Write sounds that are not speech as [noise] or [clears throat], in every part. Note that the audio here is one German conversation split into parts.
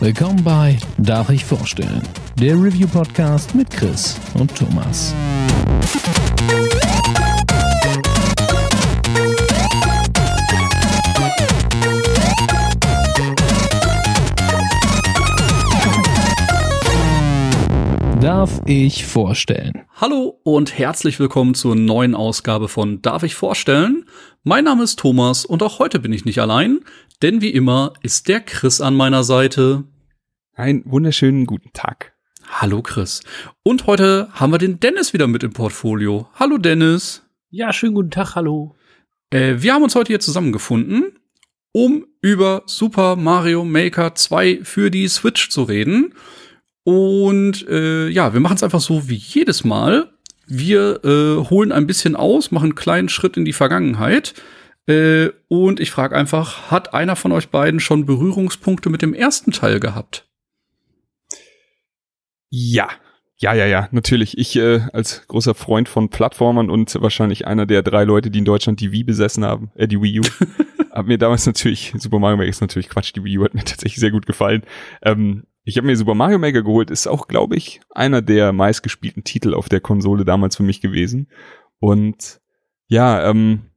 Willkommen bei Darf ich vorstellen? Der Review-Podcast mit Chris und Thomas. Darf ich vorstellen? Hallo und herzlich willkommen zur neuen Ausgabe von Darf ich vorstellen? Mein Name ist Thomas und auch heute bin ich nicht allein, denn wie immer ist der Chris an meiner Seite. Einen wunderschönen guten Tag. Hallo Chris. Und heute haben wir den Dennis wieder mit im Portfolio. Hallo Dennis. Ja, schönen guten Tag, hallo. Äh, wir haben uns heute hier zusammengefunden, um über Super Mario Maker 2 für die Switch zu reden. Und äh, ja, wir machen es einfach so wie jedes Mal. Wir äh, holen ein bisschen aus, machen einen kleinen Schritt in die Vergangenheit. Äh, und ich frage einfach, hat einer von euch beiden schon Berührungspunkte mit dem ersten Teil gehabt? Ja. Ja, ja, ja, natürlich. Ich äh, als großer Freund von Plattformern und wahrscheinlich einer der drei Leute, die in Deutschland die Wii besessen haben, äh, die Wii U, [laughs] hat mir damals natürlich, Super Mario Maker ist natürlich Quatsch, die Wii U hat mir tatsächlich sehr gut gefallen. Ähm, ich habe mir Super Mario Maker geholt, ist auch, glaube ich, einer der meistgespielten Titel auf der Konsole damals für mich gewesen. Und ja, ähm,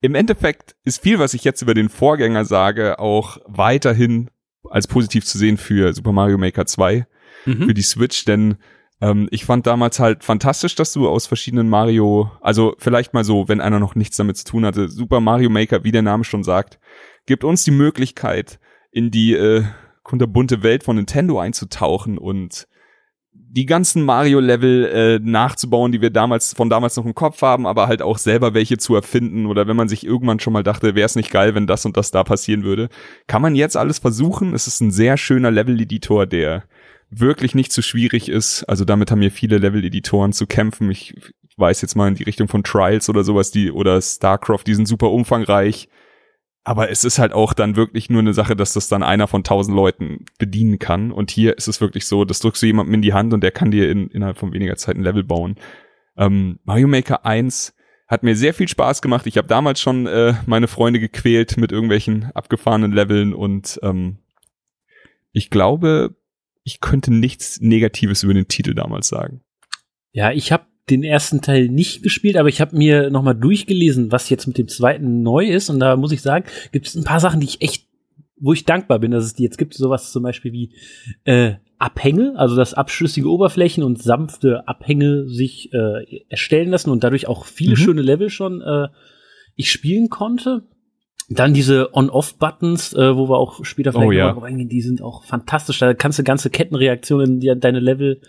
im Endeffekt ist viel, was ich jetzt über den Vorgänger sage, auch weiterhin als positiv zu sehen für Super Mario Maker 2, mhm. für die Switch, denn ähm, ich fand damals halt fantastisch, dass du aus verschiedenen Mario, also vielleicht mal so, wenn einer noch nichts damit zu tun hatte, Super Mario Maker, wie der Name schon sagt, gibt uns die Möglichkeit, in die äh, kunterbunte Welt von Nintendo einzutauchen und die ganzen Mario-Level äh, nachzubauen, die wir damals von damals noch im Kopf haben, aber halt auch selber welche zu erfinden oder wenn man sich irgendwann schon mal dachte, wäre es nicht geil, wenn das und das da passieren würde, kann man jetzt alles versuchen. Es ist ein sehr schöner Level-Editor, der wirklich nicht zu schwierig ist. Also damit haben mir viele Level-Editoren zu kämpfen. Ich weiß jetzt mal in die Richtung von Trials oder sowas, die oder StarCraft, die sind super umfangreich. Aber es ist halt auch dann wirklich nur eine Sache, dass das dann einer von tausend Leuten bedienen kann. Und hier ist es wirklich so, das drückst du jemandem in die Hand und der kann dir in, innerhalb von weniger Zeit ein Level bauen. Ähm, Mario Maker 1 hat mir sehr viel Spaß gemacht. Ich habe damals schon äh, meine Freunde gequält mit irgendwelchen abgefahrenen Leveln und ähm, ich glaube, ich könnte nichts Negatives über den Titel damals sagen. Ja, ich habe den ersten Teil nicht gespielt, aber ich habe mir noch mal durchgelesen, was jetzt mit dem zweiten neu ist. Und da muss ich sagen, gibt es ein paar Sachen, die ich echt, wo ich dankbar bin, dass es die jetzt gibt. Sowas zum Beispiel wie äh, Abhänge, also dass abschlüssige Oberflächen und sanfte Abhänge sich äh, erstellen lassen und dadurch auch viele mhm. schöne Level schon äh, ich spielen konnte. Dann diese On-Off-Buttons, äh, wo wir auch später vielleicht oh, ja. noch reingehen, die sind auch fantastisch. Da kannst du ganze Kettenreaktionen in deine Level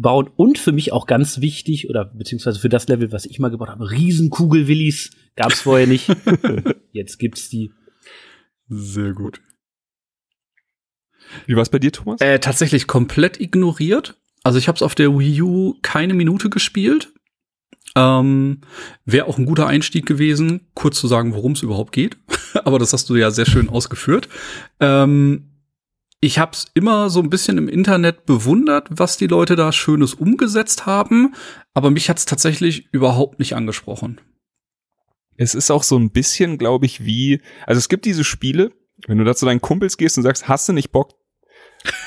bauen und für mich auch ganz wichtig oder beziehungsweise für das Level, was ich mal gebaut habe, Riesenkugel-Willis gab's vorher nicht. [laughs] Jetzt gibt's die. Sehr gut. Wie war's bei dir, Thomas? Äh, tatsächlich komplett ignoriert. Also ich habe es auf der Wii U keine Minute gespielt. Ähm, Wäre auch ein guter Einstieg gewesen, kurz zu sagen, worum es überhaupt geht. [laughs] Aber das hast du ja sehr schön ausgeführt. Ähm, ich habe es immer so ein bisschen im Internet bewundert, was die Leute da Schönes umgesetzt haben, aber mich hat es tatsächlich überhaupt nicht angesprochen. Es ist auch so ein bisschen, glaube ich, wie, also es gibt diese Spiele, wenn du da zu deinen Kumpels gehst und sagst, hast du nicht Bock,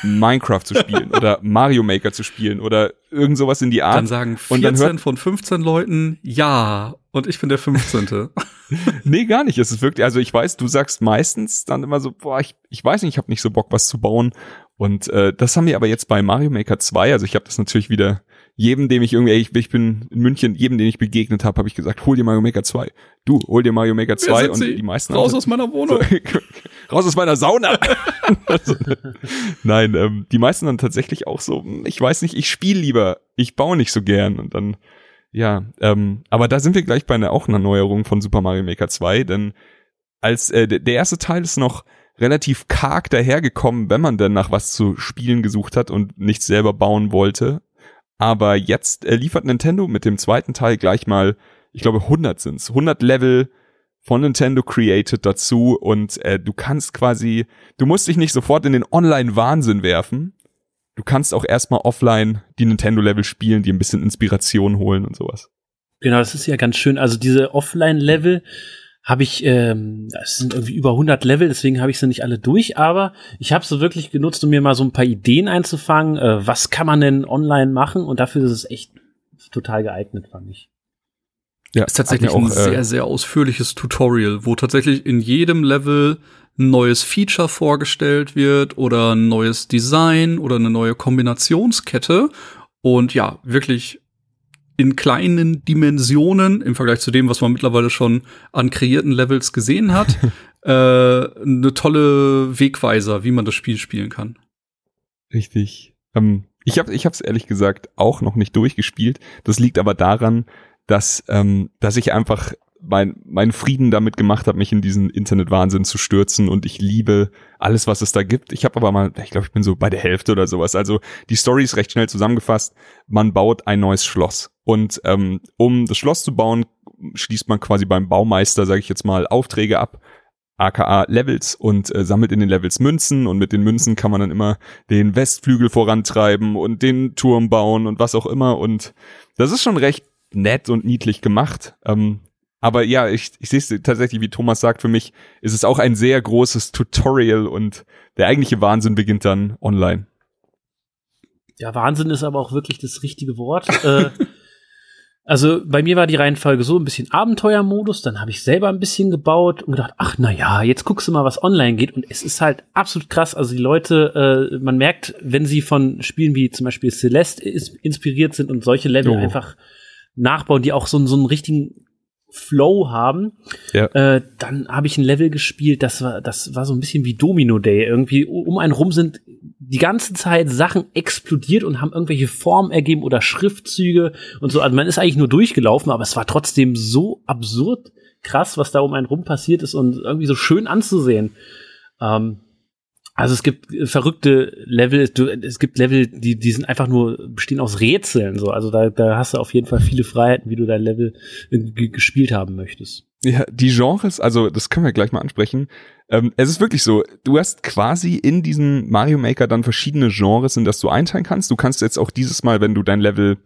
Minecraft zu spielen oder Mario Maker zu spielen oder irgend sowas in die Art. Dann sagen 14 und dann hört, von 15 Leuten ja und ich bin der 15. [laughs] nee, gar nicht. Es ist wirklich, also ich weiß, du sagst meistens dann immer so, boah, ich, ich weiß nicht, ich habe nicht so Bock, was zu bauen. Und äh, das haben wir aber jetzt bei Mario Maker 2, also ich habe das natürlich wieder jedem, dem ich irgendwie, ich, ich bin in München, jedem, den ich begegnet habe, habe ich gesagt, hol dir Mario Maker 2. Du, hol dir Mario Maker 2 und Sie? die meisten raus aus meiner Wohnung. So, [laughs] raus aus meiner Sauna. also, [laughs] nein, ähm, die meisten dann tatsächlich auch so, ich weiß nicht, ich spiele lieber, ich baue nicht so gern und dann ja, ähm, aber da sind wir gleich bei einer auch einer Neuerung von Super Mario Maker 2, denn als äh, der erste Teil ist noch relativ karg dahergekommen, wenn man denn nach was zu spielen gesucht hat und nichts selber bauen wollte. Aber jetzt äh, liefert Nintendo mit dem zweiten Teil gleich mal, ich glaube 100 sind's, 100 Level von Nintendo created dazu und äh, du kannst quasi, du musst dich nicht sofort in den Online-Wahnsinn werfen, du kannst auch erstmal offline die Nintendo-Level spielen, die ein bisschen Inspiration holen und sowas. Genau, das ist ja ganz schön. Also diese Offline-Level habe ich, ähm, das sind irgendwie über 100 Level, deswegen habe ich sie nicht alle durch, aber ich habe sie wirklich genutzt, um mir mal so ein paar Ideen einzufangen. Äh, was kann man denn online machen? Und dafür ist es echt total geeignet, fand ich. Ja, ist tatsächlich auch, ein äh, sehr, sehr ausführliches Tutorial, wo tatsächlich in jedem Level ein neues Feature vorgestellt wird oder ein neues Design oder eine neue Kombinationskette. Und ja, wirklich in kleinen Dimensionen im Vergleich zu dem, was man mittlerweile schon an kreierten Levels gesehen hat, [laughs] äh, eine tolle Wegweiser, wie man das Spiel spielen kann. Richtig. Ähm, ich habe ich habe es ehrlich gesagt auch noch nicht durchgespielt. Das liegt aber daran, dass, ähm, dass ich einfach mein, mein Frieden damit gemacht habe, mich in diesen Internetwahnsinn zu stürzen und ich liebe alles, was es da gibt. Ich habe aber mal, ich glaube, ich bin so bei der Hälfte oder sowas. Also die Story ist recht schnell zusammengefasst. Man baut ein neues Schloss und ähm, um das Schloss zu bauen, schließt man quasi beim Baumeister, sage ich jetzt mal, Aufträge ab aka Levels und äh, sammelt in den Levels Münzen und mit den Münzen kann man dann immer den Westflügel vorantreiben und den Turm bauen und was auch immer und das ist schon recht nett und niedlich gemacht. Ähm, aber ja, ich, ich sehe es tatsächlich, wie Thomas sagt, für mich ist es auch ein sehr großes Tutorial und der eigentliche Wahnsinn beginnt dann online. Ja, Wahnsinn ist aber auch wirklich das richtige Wort. äh, [laughs] also bei mir war die Reihenfolge so ein bisschen Abenteuermodus, dann habe ich selber ein bisschen gebaut und gedacht, ach na ja, jetzt guckst du mal, was online geht und es ist halt absolut krass. Also die Leute, äh, man merkt, wenn sie von Spielen wie zum Beispiel Celeste inspiriert sind und solche Level oh. einfach nachbauen, die auch so, so einen richtigen Flow haben. Ja. Äh, dann habe ich ein Level gespielt, das war, das war so ein bisschen wie Domino Day. Irgendwie um einen rum sind die ganze Zeit Sachen explodiert und haben irgendwelche Formen ergeben oder Schriftzüge und so. Also man ist eigentlich nur durchgelaufen, aber es war trotzdem so absurd krass, was da um einen rum passiert ist und irgendwie so schön anzusehen. Ähm, also es gibt äh, verrückte Level, es gibt Level, die, die sind einfach nur, bestehen aus Rätseln, so. Also da, da hast du auf jeden Fall viele Freiheiten, wie du dein Level gespielt haben möchtest. Ja, die Genres, also das können wir gleich mal ansprechen. Ähm, es ist wirklich so, du hast quasi in diesem Mario Maker dann verschiedene Genres, in das du einteilen kannst. Du kannst jetzt auch dieses Mal, wenn du dein Level,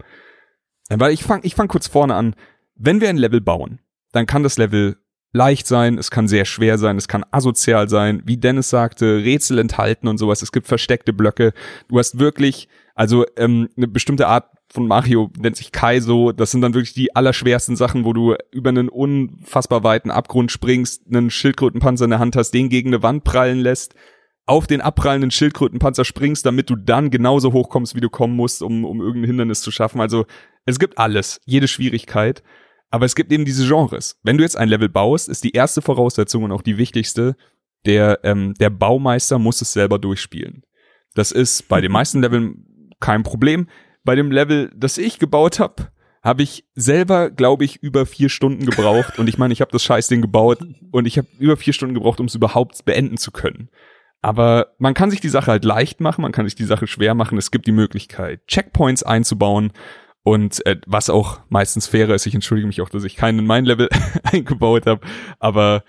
weil ich fang, ich fang kurz vorne an. Wenn wir ein Level bauen, dann kann das Level leicht sein, es kann sehr schwer sein, es kann asozial sein, wie Dennis sagte, Rätsel enthalten und sowas, es gibt versteckte Blöcke. Du hast wirklich, also ähm, eine bestimmte Art von Mario nennt sich Kaizo, das sind dann wirklich die allerschwersten Sachen, wo du über einen unfassbar weiten Abgrund springst, einen Schildkrötenpanzer in der Hand hast, den gegen eine Wand prallen lässt, auf den abprallenden Schildkrötenpanzer springst, damit du dann genauso hochkommst, wie du kommen musst, um, um irgendein Hindernis zu schaffen. Also es gibt alles, jede Schwierigkeit. Aber es gibt eben diese Genres. Wenn du jetzt ein Level baust, ist die erste Voraussetzung und auch die wichtigste, der, ähm, der Baumeister muss es selber durchspielen. Das ist bei den meisten Leveln kein Problem. Bei dem Level, das ich gebaut habe, habe ich selber, glaube ich, über vier Stunden gebraucht. und ich meine, ich habe das Scheißding gebaut und ich habe über vier Stunden gebraucht, um es überhaupt beenden zu können. Aber man kann sich die Sache halt leicht machen, man kann sich die Sache schwer machen. Es gibt die Möglichkeit, Checkpoints einzubauen und äh, was auch meistens fairer ist, ich entschuldige mich auch, dass ich keinen in mein Level [laughs] eingebaut habe. Aber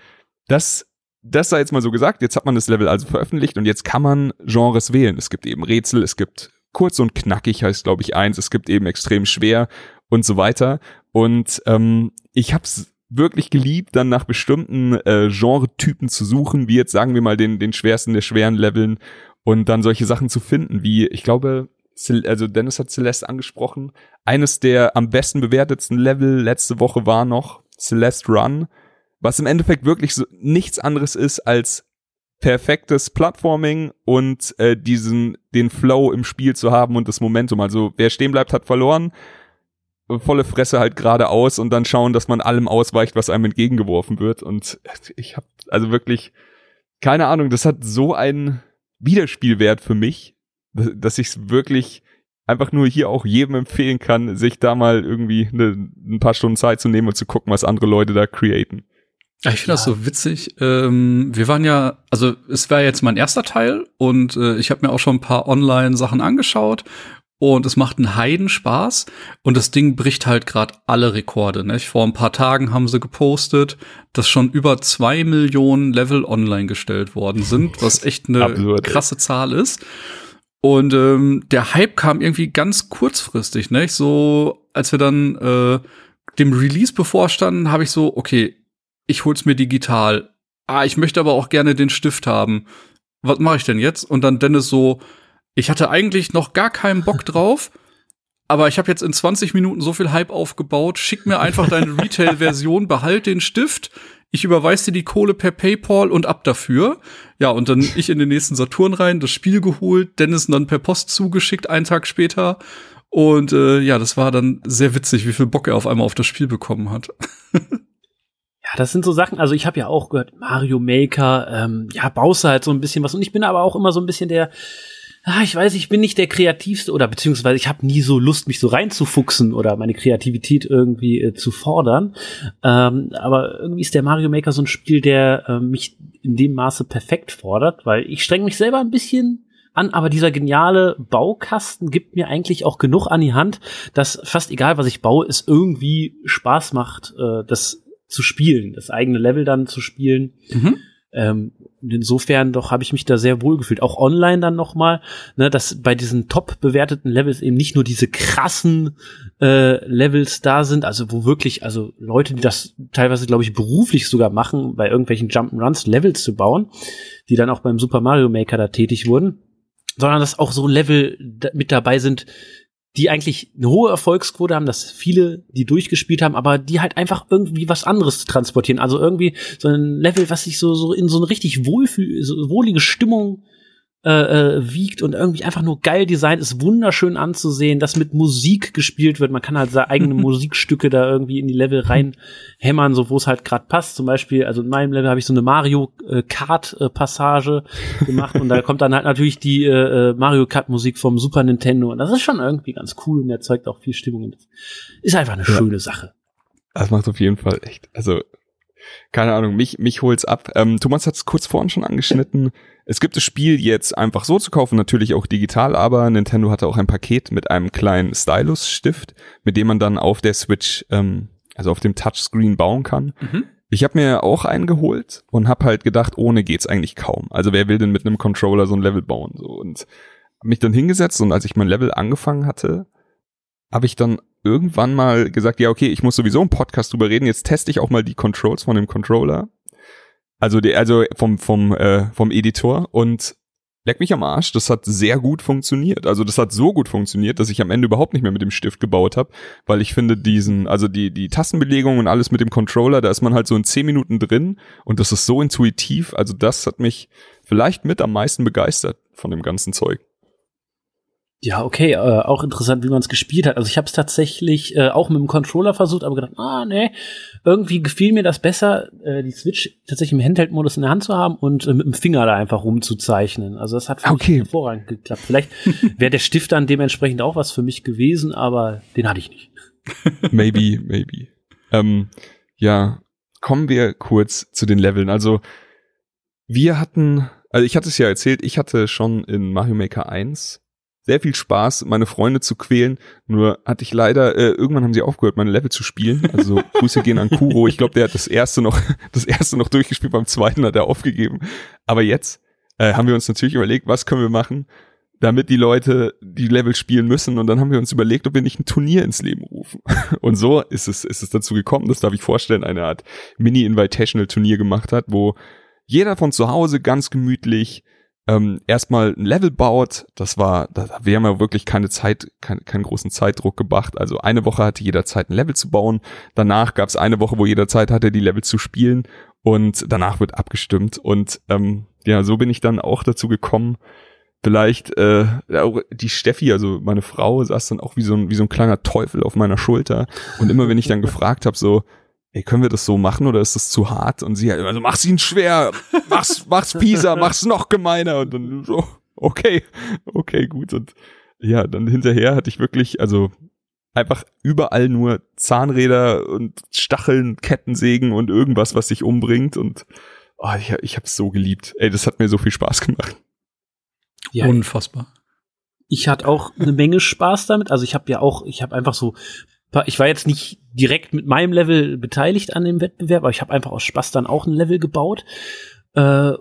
das, das sei jetzt mal so gesagt. Jetzt hat man das Level also veröffentlicht und jetzt kann man Genres wählen. Es gibt eben Rätsel, es gibt kurz und knackig heißt, glaube ich, eins. Es gibt eben extrem schwer und so weiter. Und ähm, ich habe es wirklich geliebt, dann nach bestimmten äh, Genre-Typen zu suchen, wie jetzt sagen wir mal den, den schwersten der schweren Leveln und dann solche Sachen zu finden, wie, ich glaube, also Dennis hat Celeste angesprochen. Eines der am besten bewertetsten Level letzte Woche war noch Celeste Run, was im Endeffekt wirklich so nichts anderes ist als perfektes Plattforming und äh, diesen den Flow im Spiel zu haben und das Momentum. Also wer stehen bleibt, hat verloren. Volle Fresse halt geradeaus und dann schauen, dass man allem ausweicht, was einem entgegengeworfen wird. Und ich habe also wirklich keine Ahnung. Das hat so einen Wiederspielwert für mich, dass ich es wirklich einfach nur hier auch jedem empfehlen kann, sich da mal irgendwie eine, ein paar Stunden Zeit zu nehmen und zu gucken, was andere Leute da createn. Ich finde ja. das so witzig. Ähm, wir waren ja, also es war jetzt mein erster Teil und äh, ich habe mir auch schon ein paar Online-Sachen angeschaut und es macht einen Heidenspaß und das Ding bricht halt gerade alle Rekorde. Ne? Vor ein paar Tagen haben sie gepostet, dass schon über zwei Millionen Level online gestellt worden sind, was [laughs] echt eine Absurd, krasse Zahl ist. Und ähm, der Hype kam irgendwie ganz kurzfristig, ne? So, als wir dann äh, dem Release bevorstanden, habe ich so, okay, ich hol's mir digital. Ah, ich möchte aber auch gerne den Stift haben. Was mache ich denn jetzt? Und dann Dennis so, ich hatte eigentlich noch gar keinen Bock [laughs] drauf, aber ich habe jetzt in 20 Minuten so viel Hype aufgebaut. Schick mir einfach deine [laughs] Retail-Version, behalt den Stift. Ich überweise dir die Kohle per PayPal und ab dafür. Ja, und dann ich in den nächsten Saturn rein, das Spiel geholt, Dennis dann per Post zugeschickt, einen Tag später. Und äh, ja, das war dann sehr witzig, wie viel Bock er auf einmal auf das Spiel bekommen hat. [laughs] Ja, das sind so Sachen, also ich habe ja auch gehört, Mario Maker, ähm, ja, baust halt so ein bisschen was. Und ich bin aber auch immer so ein bisschen der, ah, ich weiß, ich bin nicht der kreativste oder beziehungsweise ich habe nie so Lust, mich so reinzufuchsen oder meine Kreativität irgendwie äh, zu fordern. Ähm, aber irgendwie ist der Mario Maker so ein Spiel, der äh, mich in dem Maße perfekt fordert, weil ich streng mich selber ein bisschen an, aber dieser geniale Baukasten gibt mir eigentlich auch genug an die Hand, dass fast egal, was ich baue, es irgendwie Spaß macht, äh, das zu spielen, das eigene Level dann zu spielen. Mhm. Ähm, insofern doch habe ich mich da sehr wohl gefühlt. Auch online dann noch mal, ne, dass bei diesen top bewerteten Levels eben nicht nur diese krassen äh, Levels da sind, also wo wirklich, also Leute, die das teilweise, glaube ich, beruflich sogar machen, bei irgendwelchen Jump'n'Runs Levels zu bauen, die dann auch beim Super Mario Maker da tätig wurden, sondern dass auch so Level mit dabei sind, die eigentlich eine hohe Erfolgsquote haben, dass viele die durchgespielt haben, aber die halt einfach irgendwie was anderes transportieren. Also irgendwie so ein Level, was sich so, so in so eine richtig wohlfühl, wohlige Stimmung äh, äh, wiegt und irgendwie einfach nur geil designt ist, wunderschön anzusehen, dass mit Musik gespielt wird. Man kann halt seine eigene [laughs] Musikstücke da irgendwie in die Level reinhämmern, so wo es halt gerade passt. Zum Beispiel, also in meinem Level habe ich so eine Mario äh, Kart äh, Passage gemacht und da [laughs] kommt dann halt natürlich die äh, Mario Kart Musik vom Super Nintendo und das ist schon irgendwie ganz cool und erzeugt auch viel Stimmung. Und ist einfach eine Ja. schöne Sache. Das macht auf jeden Fall echt, also keine Ahnung, mich, mich holt's ab. Ähm, Thomas hat es kurz vorhin schon angeschnitten. Es gibt das Spiel jetzt einfach so zu kaufen, natürlich auch digital, aber Nintendo hatte auch ein Paket mit einem kleinen Stylus-Stift, mit dem man dann auf der Switch, ähm, also auf dem Touchscreen bauen kann. Mhm. Ich habe mir auch einen geholt und habe halt gedacht, ohne geht's eigentlich kaum. Also wer will denn mit einem Controller so ein Level bauen? So und hab mich dann hingesetzt und als ich mein Level angefangen hatte, habe ich dann irgendwann mal gesagt, ja okay, ich muss sowieso im Podcast drüber reden. Jetzt teste ich auch mal die Controls von dem Controller, also die, also vom vom äh, vom Editor und leck mich am Arsch. Das hat sehr gut funktioniert. Also das hat so gut funktioniert, dass ich am Ende überhaupt nicht mehr mit dem Stift gebaut habe, weil ich finde diesen, also die die Tastenbelegung und alles mit dem Controller, da ist man halt so in zehn Minuten drin und das ist so intuitiv. Also das hat mich vielleicht mit am meisten begeistert von dem ganzen Zeug. Ja, okay, äh, auch interessant, wie man es gespielt hat. Also ich habe es tatsächlich äh, auch mit dem Controller versucht, aber gedacht, ah nee, irgendwie gefiel mir das besser, äh, die Switch tatsächlich im Handheld-Modus in der Hand zu haben und äh, mit dem Finger da einfach rumzuzeichnen. Also das hat für Okay. mich hervorragend geklappt. Vielleicht [laughs] wäre der Stift dann dementsprechend auch was für mich gewesen, aber den hatte ich nicht. [laughs] Maybe, maybe. Ähm, ja, kommen wir kurz zu den Leveln. Also wir hatten, also ich hatte es ja erzählt, ich hatte schon in Mario Maker 1 sehr viel Spaß, meine Freunde zu quälen. Nur hatte ich leider, äh, irgendwann haben sie aufgehört, meine Level zu spielen. Also [laughs] Grüße gehen an Kuro. Ich glaube, der hat das erste noch, [laughs] das erste noch durchgespielt, beim zweiten hat er aufgegeben. Aber jetzt äh, haben wir uns natürlich überlegt, was können wir machen, damit die Leute die Level spielen müssen. Und dann haben wir uns überlegt, ob wir nicht ein Turnier ins Leben rufen. [laughs] Und so ist es, ist es dazu gekommen, das darf ich vorstellen, eine Art Mini-Invitational-Turnier gemacht hat, wo jeder von zu Hause ganz gemütlich ähm, erstmal ein Level baut. Das war, da, wir haben ja wirklich keine Zeit, kein, keinen großen Zeitdruck gemacht. Also eine Woche hatte jeder Zeit, ein Level zu bauen. Danach gab es eine Woche, wo jeder Zeit hatte, die Level zu spielen. Und danach wird abgestimmt. Und ähm, ja, so bin ich dann auch dazu gekommen, vielleicht äh, auch die Steffi, also meine Frau, saß dann auch wie so ein wie so ein kleiner Teufel auf meiner Schulter und immer wenn ich dann [laughs] gefragt habe so Ey, können wir das so machen oder ist das zu hart? Und sie halt immer so, mach's ihn schwer, mach's, mach's fieser, mach's noch gemeiner. Und dann so, okay, okay, gut. Und ja, dann hinterher hatte ich wirklich, also einfach überall nur Zahnräder und Stacheln, Kettensägen und irgendwas, was sich umbringt. Und oh, ich, ich hab's so geliebt. Ey, das hat mir so viel Spaß gemacht. Ja, Unfassbar. ich hatte auch eine Menge Spaß damit. Also ich habe ja auch, ich habe einfach so, ich war jetzt nicht direkt mit meinem Level beteiligt an dem Wettbewerb, aber ich habe einfach aus Spaß dann auch ein Level gebaut äh,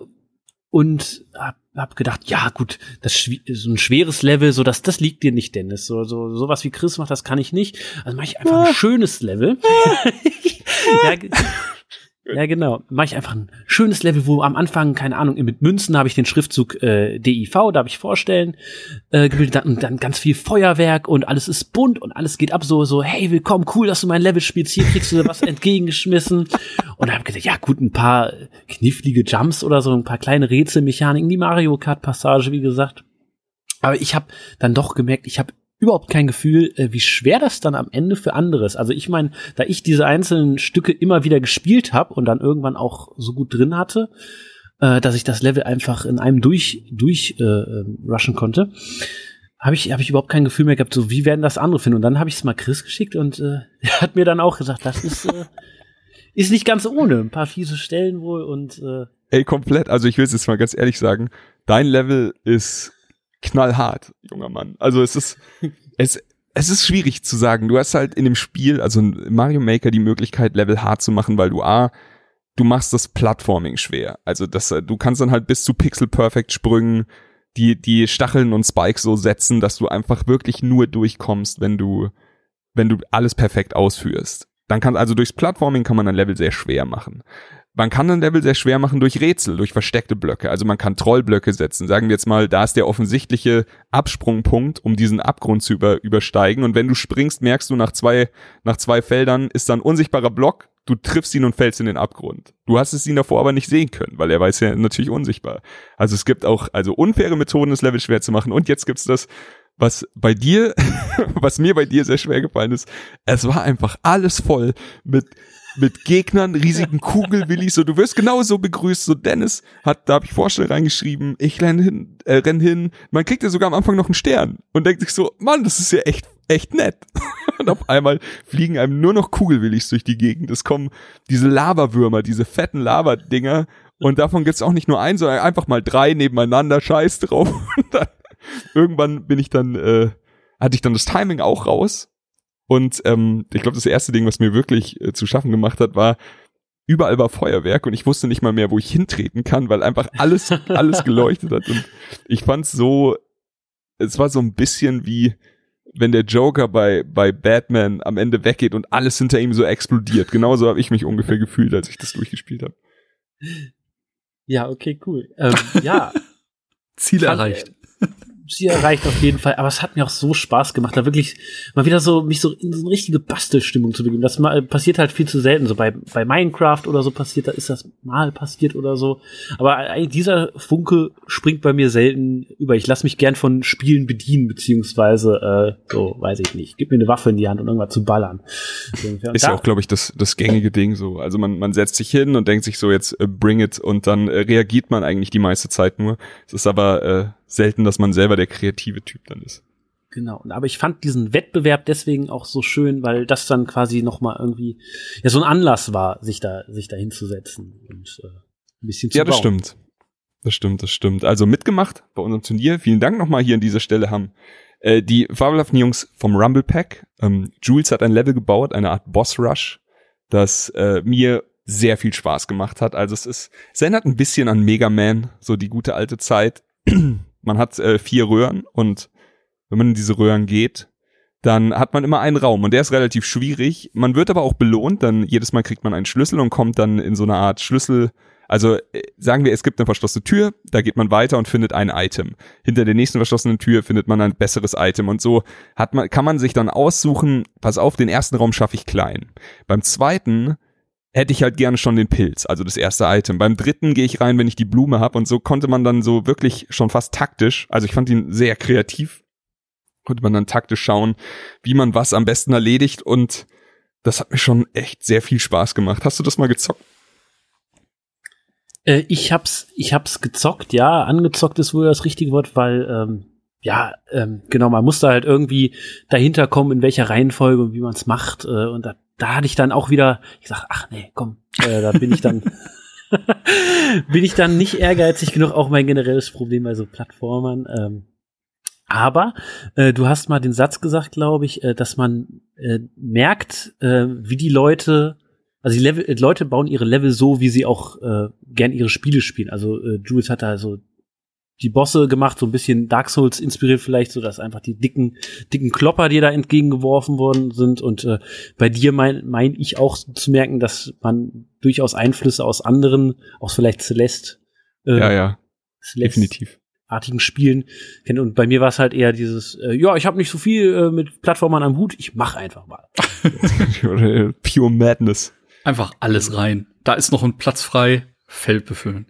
und hab, hab gedacht, ja gut, das so ein schweres Level, so das, das liegt dir nicht, Dennis. So, so sowas wie Chris macht, das kann ich nicht. Also mache ich einfach ein schönes Level. [laughs] ja, ge- Ja, genau. Mache ich einfach ein schönes Level, wo am Anfang, keine Ahnung, mit Münzen habe ich den Schriftzug äh, DIV, darf ich vorstellen, äh, gebildet, dann, dann ganz viel Feuerwerk und alles ist bunt und alles geht ab, so, so, hey, willkommen, cool, dass du mein Level spielst, hier kriegst du was [laughs] entgegengeschmissen. Und dann habe ich gedacht, ja gut, ein paar knifflige Jumps oder so, ein paar kleine Rätselmechaniken, die Mario Kart Passage, wie gesagt. Aber ich habe dann doch gemerkt, ich habe überhaupt kein Gefühl, äh, wie schwer das dann am Ende für andere ist. Also ich meine, da ich diese einzelnen Stücke immer wieder gespielt habe und dann irgendwann auch so gut drin hatte, äh, dass ich das Level einfach in einem durch durch äh, ähm, rushen konnte, habe ich habe ich überhaupt kein Gefühl mehr gehabt, so wie werden das andere finden. Und dann habe ich es mal Chris geschickt und äh, [laughs] er hat mir dann auch gesagt, das ist äh, ist nicht ganz ohne, ein paar fiese Stellen wohl und äh, Ey, komplett. Also ich will es jetzt mal ganz ehrlich sagen. Dein Level ist knallhart, junger Mann. Also es ist, [laughs] es, es ist schwierig zu sagen. Du hast halt in dem Spiel, also in Mario Maker, die Möglichkeit, Level hart zu machen, weil du A, du machst das Plattforming schwer. Also das, du kannst dann halt bis zu Pixel Perfect Sprüngen die, die Stacheln und Spikes so setzen, dass du einfach wirklich nur durchkommst, wenn du, wenn du alles perfekt ausführst. Dann kann, also durchs Plattforming kann man ein Level sehr schwer machen. Man kann ein Level sehr schwer machen durch Rätsel, durch versteckte Blöcke. Also man kann Trollblöcke setzen. Sagen wir jetzt mal, da ist der offensichtliche Absprungpunkt, um diesen Abgrund zu über, übersteigen. Und wenn du springst, merkst du nach zwei, nach zwei Feldern ist da ein unsichtbarer Block. Du triffst ihn und fällst in den Abgrund. Du hast es ihn davor aber nicht sehen können, weil er weiß ja natürlich unsichtbar. Also es gibt auch, also unfaire Methoden, das Level schwer zu machen. Und jetzt gibt's das, was bei dir, [laughs] was mir bei dir sehr schwer gefallen ist. Es war einfach alles voll mit mit Gegnern, riesigen Kugelwillis, so du wirst genauso begrüßt, so Dennis hat, da habe ich Vorstell reingeschrieben, ich renn hin, äh, renn hin, man kriegt ja sogar am Anfang noch einen Stern und denkt sich so, Mann, das ist ja echt, echt nett. [laughs] und auf einmal fliegen einem nur noch Kugelwillis durch die Gegend, es kommen diese Lavawürmer, diese fetten Lavadinger. Und davon gibt's auch nicht nur einen, sondern einfach mal drei nebeneinander, scheiß drauf. [laughs] Und dann, irgendwann bin ich dann, äh, hatte ich dann das Timing auch raus und ähm, ich glaube, das erste Ding, was mir wirklich äh, zu schaffen gemacht hat, war, überall war Feuerwerk und ich wusste nicht mal mehr, wo ich hintreten kann, weil einfach alles, [laughs] alles geleuchtet hat. Und ich fand's so, es war so ein bisschen wie, wenn der Joker bei, bei Batman am Ende weggeht und alles hinter ihm so explodiert. Genauso habe ich mich ungefähr gefühlt, als ich das durchgespielt habe. Ja, okay, cool. Ähm, ja. [laughs] Ziel erreicht. Ziel erreicht auf jeden Fall. Aber es hat mir auch so Spaß gemacht, da wirklich mal wieder so mich so in so eine richtige Bastelstimmung zu begeben. Das mal, passiert halt viel zu selten. So bei, bei Minecraft oder so passiert, da ist das mal passiert oder so. Aber dieser Funke springt bei mir selten über. Ich lasse mich gern von Spielen bedienen, beziehungsweise äh, so, weiß ich nicht. Gib mir eine Waffe in die Hand und irgendwas zu ballern. ist ja auch, glaube ich, das, das gängige Ding so. Also man, man setzt sich hin und denkt sich so jetzt äh, bring it und dann äh, reagiert man eigentlich die meiste Zeit nur. Es ist aber äh, selten, dass man selber der kreative Typ dann ist. Genau. Aber ich fand diesen Wettbewerb deswegen auch so schön, weil das dann quasi noch mal irgendwie ja so ein Anlass war, sich da sich da hinzusetzen und äh, ein bisschen zu Ja, das bauen. stimmt. Das stimmt, das stimmt. Also mitgemacht bei unserem Turnier. Vielen Dank nochmal hier an dieser Stelle haben äh, die fabelhaften Jungs vom Rumble Pack. Ähm, Jules hat ein Level gebaut, eine Art Boss Rush, das äh, mir sehr viel Spaß gemacht hat. Also es ist, es erinnert ein bisschen an Mega Man, so die gute alte Zeit. [clears throat] man hat äh, vier Röhren und wenn man in diese Röhren geht, dann hat man immer einen Raum und der ist relativ schwierig. Man wird aber auch belohnt, dann jedes Mal kriegt man einen Schlüssel und kommt dann in so eine Art Schlüssel. Also äh, sagen wir, es gibt eine verschlossene Tür, da geht man weiter und findet ein Item. Hinter der nächsten verschlossenen Tür findet man ein besseres Item und so hat man, kann man sich dann aussuchen, pass auf, den ersten Raum schaffe ich klein. Beim zweiten hätte ich halt gerne schon den Pilz, also das erste Item. Beim dritten gehe ich rein, wenn ich die Blume habe und so konnte man dann so wirklich schon fast taktisch, also ich fand ihn sehr kreativ, konnte man dann taktisch schauen, wie man was am besten erledigt und das hat mir schon echt sehr viel Spaß gemacht. Hast du das mal gezockt? Äh, ich hab's, ich hab's gezockt, ja, angezockt ist wohl das richtige Wort, weil ähm, ja, ähm, genau, man muss da halt irgendwie dahinter kommen, in welcher Reihenfolge und wie man es macht. Äh, und da, da hatte ich dann auch wieder, ich sag, ach nee, komm, äh, da bin ich dann, [laughs] bin ich dann nicht ehrgeizig genug, auch mein generelles Problem bei so Plattformern. Ähm, aber äh, du hast mal den Satz gesagt, glaube ich, äh, dass man äh, merkt, äh, wie die Leute, also die Level, Leute bauen ihre Level so, wie sie auch äh, gern ihre Spiele spielen. Also äh, Jules hat da so die Bosse gemacht, so ein bisschen Dark Souls inspiriert vielleicht, so dass einfach die dicken, dicken Klopper, die da entgegengeworfen worden sind. Und äh, bei dir meine mein ich auch zu merken, dass man durchaus Einflüsse aus anderen, aus vielleicht Celeste, äh, ja, ja, Celeste definitiv. artigen Spielen kennt. Und bei mir war es halt eher dieses, äh, ja, ich habe nicht so viel äh, mit Plattformern am Hut, ich mach einfach mal. [laughs] Pure Madness. Einfach alles rein. Da ist noch ein Platz frei. Feld befüllen.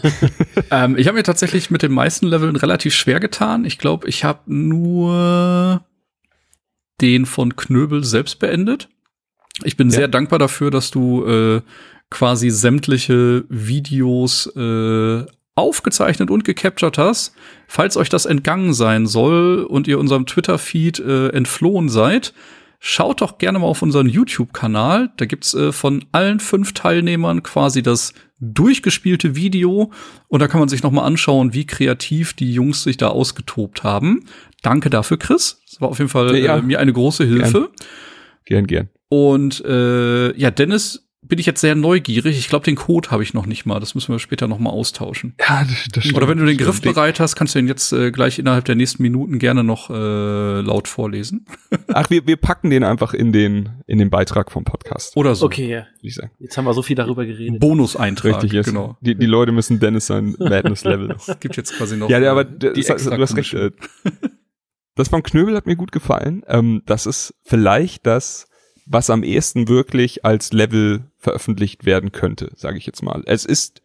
[laughs] ähm, ich habe mir tatsächlich mit den meisten Leveln relativ schwer getan. Ich glaube, ich habe nur den von Knöbel selbst beendet. Ich bin Ja. sehr dankbar dafür, dass du äh, quasi sämtliche Videos äh, aufgezeichnet und gecaptured hast. Falls euch das entgangen sein soll und ihr unserem Twitter-Feed äh, entflohen seid, schaut doch gerne mal auf unseren YouTube-Kanal. Da gibt's äh, von allen fünf Teilnehmern quasi das durchgespielte Video und da kann man sich noch mal anschauen, wie kreativ die Jungs sich da ausgetobt haben. Danke dafür, Chris. Das war auf jeden Fall Ja, ja. äh, mir eine große Hilfe. Gern, gern. Und äh, ja, Dennis bin ich jetzt sehr neugierig. Ich glaube, den Code habe ich noch nicht mal. Das müssen wir später noch mal austauschen. Ja, das, das Oder wenn du den stimmt. Griff bereit hast, kannst du ihn jetzt äh, gleich innerhalb der nächsten Minuten gerne noch äh, laut vorlesen. [laughs] Ach, wir, wir packen den einfach in den, in den Beitrag vom Podcast, Oder so. Okay, ja. ich sagen. jetzt haben wir so viel darüber geredet. Bonuseintrag. Richtig, jetzt. Genau. Die, die Leute müssen Dennis sein Madness-Level. Es [laughs] gibt jetzt quasi noch. ja, äh, aber die das, extra du hast recht. Äh, das vom Knöbel hat mir gut gefallen. Ähm, das ist vielleicht das, was am ehesten wirklich als Level veröffentlicht werden könnte, sage ich jetzt mal. Es ist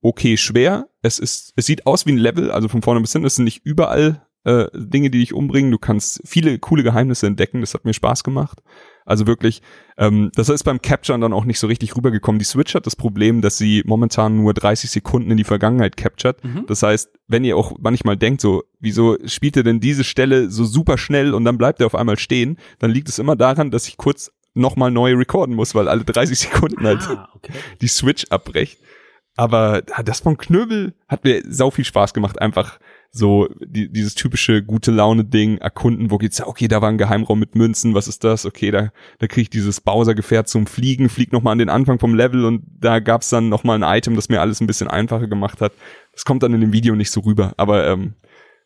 okay schwer. Es ist, es sieht aus wie ein Level, also von vorne bis hin. Es sind nicht überall äh, Dinge, die dich umbringen. Du kannst viele coole Geheimnisse entdecken. Das hat mir Spaß gemacht. Also wirklich, ähm, das ist beim Capturen dann auch nicht so richtig rübergekommen. Die Switch hat das Problem, dass sie momentan nur 30 Sekunden in die Vergangenheit captured. Mhm. Das heißt, wenn ihr auch manchmal denkt, so, wieso spielt er denn diese Stelle so super schnell und dann bleibt er auf einmal stehen, dann liegt es immer daran, dass ich kurz nochmal neu recorden muss, weil alle 30 Sekunden halt Ah, okay. [laughs] die Switch abbrecht. Aber ah, das von Knöbel hat mir sau viel Spaß gemacht, einfach so die, dieses typische gute Laune-Ding erkunden, wo geht's ja, okay, da war ein Geheimraum mit Münzen, was ist das? Okay, da, da krieg ich dieses Bowser-Gefährt zum Fliegen, flieg nochmal an den Anfang vom Level und da gab's dann nochmal ein Item, das mir alles ein bisschen einfacher gemacht hat. Das kommt dann in dem Video nicht so rüber, aber ähm,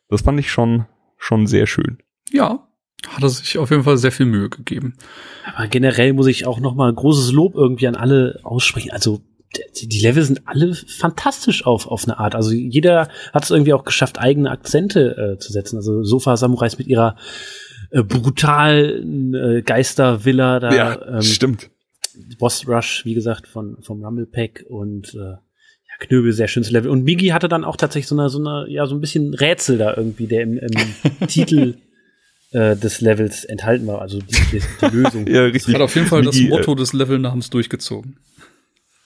das fand ich schon, schon sehr schön. Ja, hat er sich auf jeden Fall sehr viel Mühe gegeben. Aber generell muss ich auch noch mal großes Lob irgendwie an alle aussprechen. Also die, Level sind alle fantastisch auf, auf eine Art. Also jeder hat es irgendwie auch geschafft, eigene Akzente äh, zu setzen. Also Sofa-Samurais mit ihrer äh, brutalen äh, Geistervilla da. ähm, stimmt. Boss Rush, wie gesagt, von, vom Rumble Pack und äh, ja, Knöbel, sehr schönes Level. Und Migi hatte dann auch tatsächlich so eine, so eine, ja, so ein bisschen Rätsel da irgendwie, der im, im [laughs] Titel äh, des Levels enthalten war, also die, die, die Lösung. [laughs] Ja, richtig. Hat auf jeden Fall das Migi, äh, Motto des Levelnamens durchgezogen.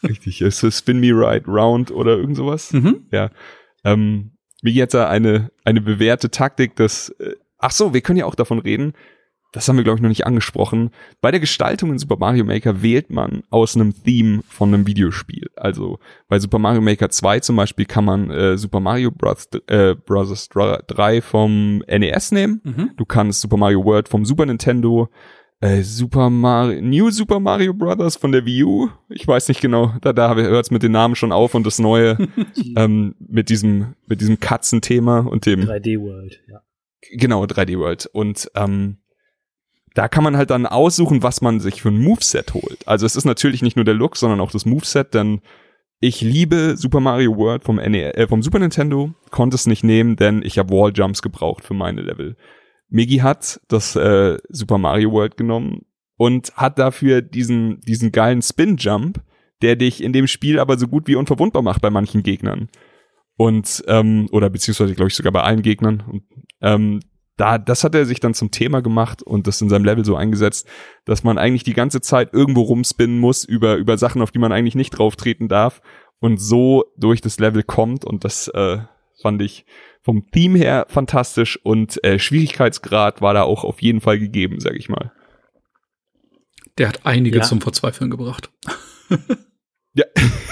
Richtig, es ist Spin Me Right Round oder irgend sowas. Mhm. Ja. Ähm, wie jetzt eine, eine bewährte Taktik, dass, äh, ach so, wir können ja auch davon reden, das haben wir, glaube ich, noch nicht angesprochen. Bei der Gestaltung in Super Mario Maker wählt man aus einem Theme von einem Videospiel. Also bei Super Mario Maker 2 zum Beispiel kann man äh, Super Mario Bros. Äh, Bros. 3 vom NES nehmen. Mhm. Du kannst Super Mario World vom Super Nintendo, äh, Super Mario, New Super Mario Brothers von der Wii U. Ich weiß nicht genau, da, da hört es mit den Namen schon auf und das neue [laughs] [laughs] ähm, mit diesem, mit diesem Katzenthema und dem 3D World, ja. Genau, 3D World. Und ähm, da kann man halt dann aussuchen, was man sich für ein Moveset holt. Also es ist natürlich nicht nur der Look, sondern auch das Moveset, denn ich liebe Super Mario World vom, NE äh, vom Super Nintendo, konnte es nicht nehmen, denn ich habe Walljumps gebraucht für meine Level. Migi hat das äh, Super Mario World genommen und hat dafür diesen, diesen geilen Spin-Jump, der dich in dem Spiel aber so gut wie unverwundbar macht bei manchen Gegnern. Und, ähm, oder beziehungsweise, glaube ich, sogar bei allen Gegnern. Und, ähm, da, das hat er sich dann zum Thema gemacht und das in seinem Level so eingesetzt, dass man eigentlich die ganze Zeit irgendwo rumspinnen muss über, über Sachen, auf die man eigentlich nicht drauf treten darf und so durch das Level kommt und das äh, fand ich vom Theme her fantastisch und äh, Schwierigkeitsgrad war da auch auf jeden Fall gegeben, sag ich mal. Der hat einige Ja. zum Verzweifeln gebracht. [laughs] Ja,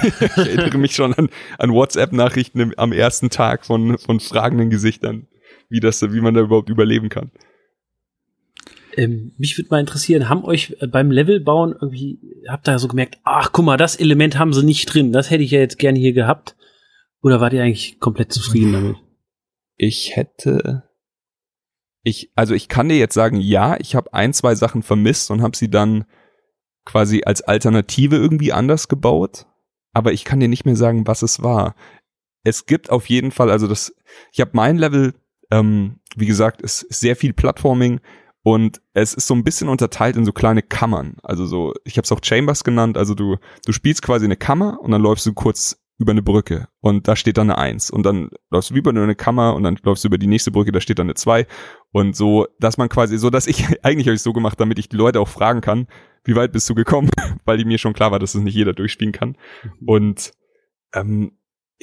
ich erinnere mich schon an, an WhatsApp-Nachrichten am ersten Tag von, von fragenden Gesichtern, wie das, wie man da überhaupt überleben kann. Ähm, mich würde mal interessieren, haben euch äh, beim Levelbauen irgendwie, habt ihr so gemerkt, ach guck mal, das Element haben sie nicht drin, das hätte ich ja jetzt gerne hier gehabt. Oder wart ihr eigentlich komplett zufrieden damit? Ich hätte ich also ich kann dir jetzt sagen, ja, ich habe ein, zwei Sachen vermisst und habe sie dann quasi als Alternative irgendwie anders gebaut, aber ich kann dir nicht mehr sagen, was es war. Es gibt auf jeden Fall, also das, ich habe mein Level, ähm, wie gesagt, es ist sehr viel Plattforming und es ist so ein bisschen unterteilt in so kleine Kammern. Also so, ich habe es auch Chambers genannt. Also du, du spielst quasi eine Kammer und dann läufst du kurz über eine Brücke. Und da steht dann eine Eins. Und dann läufst du über eine Kammer und dann läufst du über die nächste Brücke, da steht dann eine Zwei. Und so, dass man quasi so, dass ich [laughs] eigentlich habe ich so gemacht, damit ich die Leute auch fragen kann, wie weit bist du gekommen, [laughs] weil die mir schon klar war, dass es nicht jeder durchspielen kann. Mhm. und ähm,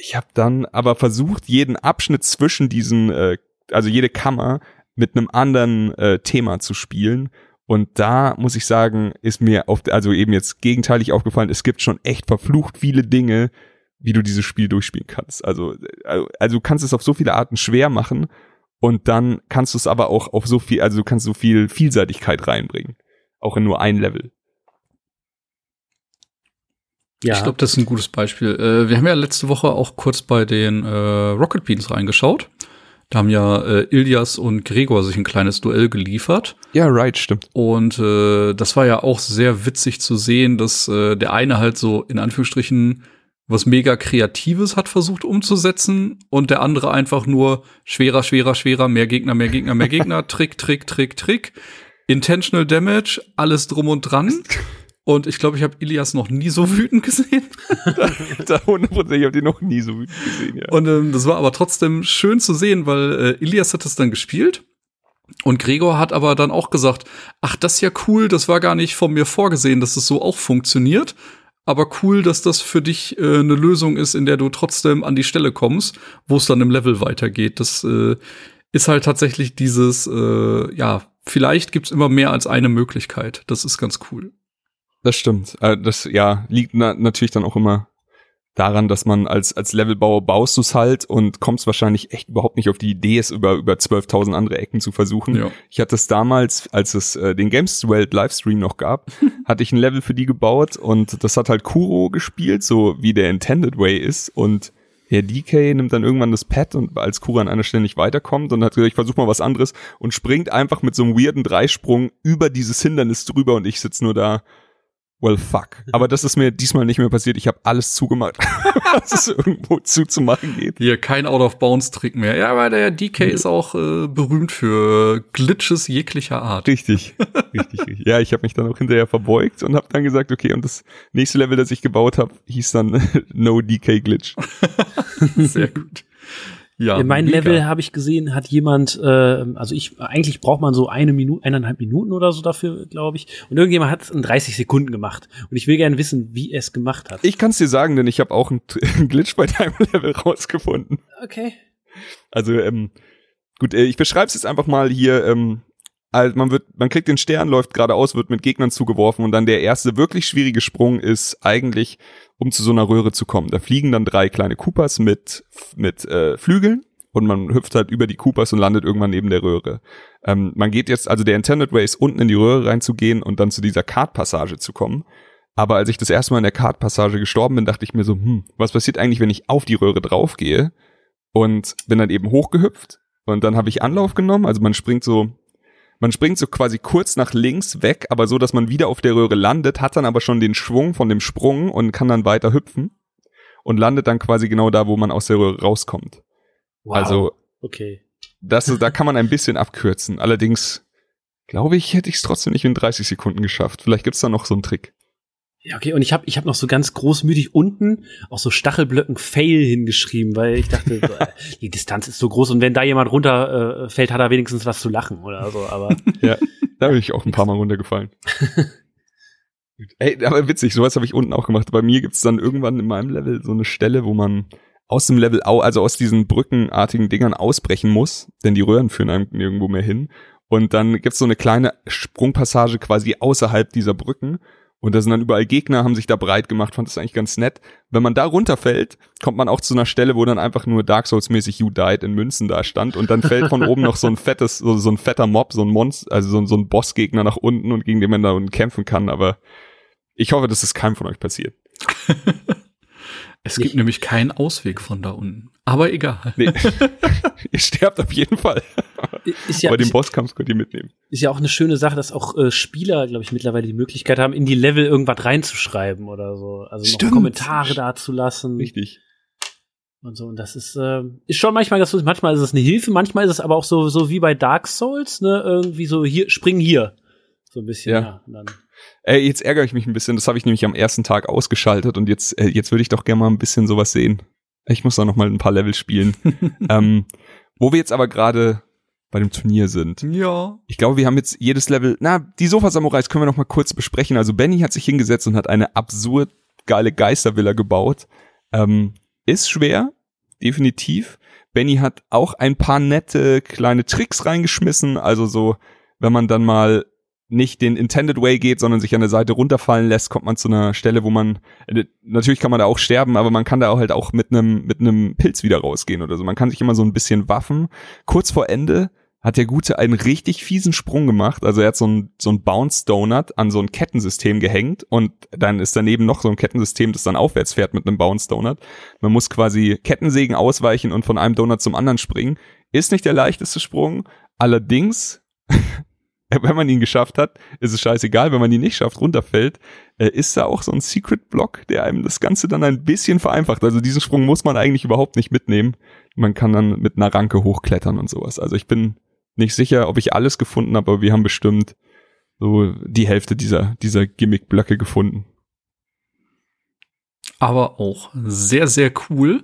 ich habe dann aber versucht, jeden Abschnitt zwischen diesen, äh, also jede Kammer mit einem anderen äh, Thema zu spielen. Und da muss ich sagen, ist mir auf, also eben jetzt gegenteilig aufgefallen, es gibt schon echt verflucht viele Dinge, wie du dieses Spiel durchspielen kannst. Also, also du kannst es auf so viele Arten schwer machen und dann kannst du es aber auch auf so viel, also du kannst so viel Vielseitigkeit reinbringen. Auch in nur ein Level. Ja. Ich glaube, das ist ein gutes Beispiel. Äh, wir haben ja letzte Woche auch kurz bei den äh, Rocket Beans reingeschaut. Da haben ja äh, Ilias und Gregor sich ein kleines Duell geliefert. Ja, right, stimmt. Und äh, das war ja auch sehr witzig zu sehen, dass äh, der eine halt so in Anführungsstrichen was mega Kreatives hat versucht umzusetzen und der andere einfach nur schwerer, schwerer, schwerer, mehr Gegner, mehr Gegner, mehr Gegner, [laughs] Trick, Trick, Trick, Trick, Intentional Damage, alles drum und dran. Und ich glaube, ich habe Ilias noch nie so wütend gesehen. [laughs] da 100%, ich habe die noch nie so wütend gesehen, ja. Und ähm, das war aber trotzdem schön zu sehen, weil äh, Ilias hat es dann gespielt. Und Gregor hat aber dann auch gesagt, ach, das ist ja cool, das war gar nicht von mir vorgesehen, dass es das so auch funktioniert aber cool, dass das für dich äh, eine Lösung ist, in der du trotzdem an die Stelle kommst, wo es dann im Level weitergeht. Das äh, ist halt tatsächlich dieses, äh, ja, vielleicht gibt's immer mehr als eine Möglichkeit. Das ist ganz cool. Das stimmt. Äh, das ja liegt na natürlich dann auch immer daran, dass man als, als Levelbauer baust du es halt und kommst wahrscheinlich echt überhaupt nicht auf die Idee, es über, über 12.000 andere Ecken zu versuchen. Ja. Ich hatte es damals, als es äh, den Games World Livestream noch gab, [laughs] hatte ich ein Level für die gebaut und das hat halt Kuro gespielt, so wie der Intended Way ist und Herr DK nimmt dann irgendwann das Pad und als Kuro an einer Stelle nicht weiterkommt und hat gesagt, ich versuche mal was anderes und springt einfach mit so einem weirden Dreisprung über dieses Hindernis drüber und ich sitz nur da well fuck. Aber das ist mir diesmal nicht mehr passiert. Ich habe alles zugemacht, [laughs] [laughs] was es irgendwo zuzumachen geht. Hier kein Out-of-Bounds-Trick mehr. Ja, aber der DK ist auch äh, berühmt für Glitches jeglicher Art. Richtig, [laughs] richtig, richtig. Ja, ich habe mich dann auch hinterher verbeugt und habe dann gesagt, okay, und das nächste Level, das ich gebaut habe, hieß dann No DK Glitch. Sehr gut. Ja, in meinem Level habe ich gesehen, hat jemand, äh, also ich, eigentlich braucht man so eine Minute, eineinhalb Minuten oder so dafür, glaube ich. Und irgendjemand hat es in 30 Sekunden gemacht. Und ich will gerne wissen, wie es gemacht hat. Ich kann es dir sagen, denn ich habe auch einen, [laughs] einen Glitch bei deinem [laughs] Level rausgefunden. Okay. Also, ähm, gut, äh, ich beschreibe es jetzt einfach mal hier. Ähm, also man wird, man kriegt den Stern, läuft geradeaus, wird mit Gegnern zugeworfen und dann der erste wirklich schwierige Sprung ist eigentlich, um zu so einer Röhre zu kommen. Da fliegen dann drei kleine Koopas mit mit äh, Flügeln und man hüpft halt über die Koopas und landet irgendwann neben der Röhre. Ähm, man geht jetzt, also der Intended Way ist unten in die Röhre reinzugehen und dann zu dieser Kartpassage zu kommen. Aber als ich das erste Mal in der Kartpassage gestorben bin, dachte ich mir so, hm, was passiert eigentlich, wenn ich auf die Röhre draufgehe? Und bin dann eben hochgehüpft und dann habe ich Anlauf genommen, also man springt so man springt so quasi kurz nach links weg, aber so, dass man wieder auf der Röhre landet, hat dann aber schon den Schwung von dem Sprung und kann dann weiter hüpfen und landet dann quasi genau da, wo man aus der Röhre rauskommt. Wow. Also, okay. Das ist, da kann man ein bisschen abkürzen. Allerdings glaube ich, hätte ich es trotzdem nicht in 30 Sekunden geschafft. Vielleicht gibt's da noch so einen Trick. Ja, okay, und ich habe ich hab noch so ganz großmütig unten auch so Stachelblöcken Fail hingeschrieben, weil ich dachte, [laughs] äh, die Distanz ist so groß und wenn da jemand runterfällt, äh, hat er wenigstens was zu lachen oder so, aber. [laughs] ja, da bin ich auch ein paar Mal runtergefallen. [laughs] Ey, aber witzig, sowas habe ich unten auch gemacht. Bei mir gibt's dann irgendwann in meinem Level so eine Stelle, wo man aus dem Level, also aus diesen brückenartigen Dingern ausbrechen muss, denn die Röhren führen einem nirgendwo mehr hin. Und dann gibt's so eine kleine Sprungpassage quasi außerhalb dieser Brücken. Und da sind dann überall Gegner, haben sich da breit gemacht, fand das eigentlich ganz nett. Wenn man da runterfällt, kommt man auch zu einer Stelle, wo dann einfach nur Dark Souls-mäßig You Died in Münzen da stand und dann fällt von oben noch so ein fettes, so, so ein fetter Mob, so ein Monster, also so, so ein Bossgegner nach unten und gegen den man da kämpfen kann, aber ich hoffe, dass das keinem von euch passiert. [laughs] Es gibt nämlich keinen Ausweg von da unten. Aber egal. Nee. [laughs] ihr sterbt auf jeden Fall. Ist ja, Aber den ist, Bosskampf könnt ihr mitnehmen. ist ja auch eine schöne Sache, dass auch äh, Spieler, glaube ich, mittlerweile die Möglichkeit haben, in die Level irgendwas reinzuschreiben oder so. Also Stimmt. noch Kommentare dazulassen. Richtig. Und so, und das ist, äh, ist schon manchmal ganz lustig. Manchmal ist es eine Hilfe, manchmal ist es aber auch so, so wie bei Dark Souls, ne, irgendwie so hier, spring hier. So ein bisschen, Ja. ja. Und dann, Ey, jetzt ärgere ich mich ein bisschen. Das habe ich nämlich am ersten Tag ausgeschaltet und jetzt, äh, jetzt würde ich doch gerne mal ein bisschen sowas sehen. Ich muss da noch mal ein paar Level spielen. [laughs] ähm, wo wir jetzt aber gerade bei dem Turnier sind. Ja. Ich glaube, wir haben jetzt jedes Level. Na, die Sofa-Samurais können wir noch mal kurz besprechen. Also Benny hat sich hingesetzt und hat eine absurd geile Geistervilla gebaut. Ähm, ist schwer, definitiv. Benny hat auch ein paar nette kleine Tricks reingeschmissen. Also so, wenn man dann mal nicht den Intended Way geht, sondern sich an der Seite runterfallen lässt, kommt man zu einer Stelle, wo man äh, natürlich kann man da auch sterben, aber man kann da auch halt auch mit einem mit einem Pilz wieder rausgehen oder so. Man kann sich immer so ein bisschen waffen. Kurz vor Ende hat der Gute einen richtig fiesen Sprung gemacht. Also er hat so ein so ein Bounce Donut an so ein Kettensystem gehängt und dann ist daneben noch so ein Kettensystem, das dann aufwärts fährt mit einem Bounce Donut. Man muss quasi Kettensägen ausweichen und von einem Donut zum anderen springen. Ist nicht der leichteste Sprung. Allerdings [laughs] [laughs] wenn man ihn geschafft hat, ist es scheißegal. Wenn man ihn nicht schafft, runterfällt, äh, ist da auch so ein Secret Block, der einem das Ganze dann ein bisschen vereinfacht. Also diesen Sprung muss man eigentlich überhaupt nicht mitnehmen. Man kann dann mit einer Ranke hochklettern und sowas. Also ich bin nicht sicher, ob ich alles gefunden habe, aber wir haben bestimmt so die Hälfte dieser, dieser Gimmick-Blöcke gefunden. aber auch sehr, sehr cool.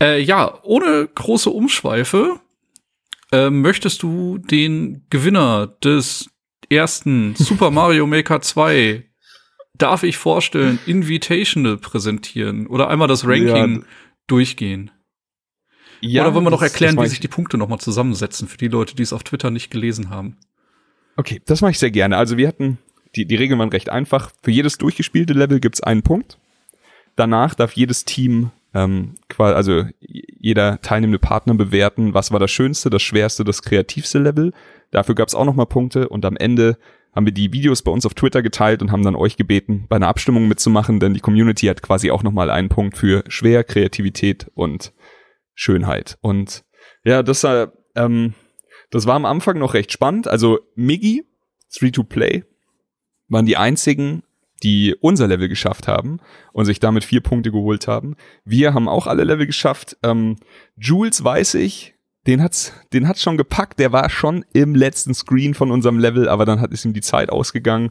Äh, ja, ohne große Umschweife äh, möchtest du den Gewinner des ersten Super Mario Maker 2, darf ich vorstellen, Invitational präsentieren oder einmal das Ranking Ja. durchgehen? Ja, oder wollen wir noch erklären, wie sich ich- die Punkte nochmal zusammensetzen für die Leute, die es auf Twitter nicht gelesen haben? Okay, das mache ich sehr gerne. Also wir hatten, die, die Regeln waren recht einfach. Für jedes durchgespielte Level gibt's einen Punkt. Danach darf jedes Team, ähm, also jeder teilnehmende Partner bewerten, was war das schönste, das schwerste, das kreativste Level. Dafür gab's auch nochmal Punkte und am Ende haben wir die Videos bei uns auf Twitter geteilt und haben dann euch gebeten, bei einer Abstimmung mitzumachen, denn die Community hat quasi auch nochmal einen Punkt für schwer, Kreativität und Schönheit. Und ja, das, äh, ähm, das war am Anfang noch recht spannend. Also Miggy, 3-to-Play, waren die einzigen, die unser Level geschafft haben und sich damit vier Punkte geholt haben. Wir haben auch alle Level geschafft. Ähm, Jules weiß ich, den hat's, den hat's schon gepackt. Der war schon im letzten Screen von unserem Level, aber dann hat ist ihm die Zeit ausgegangen.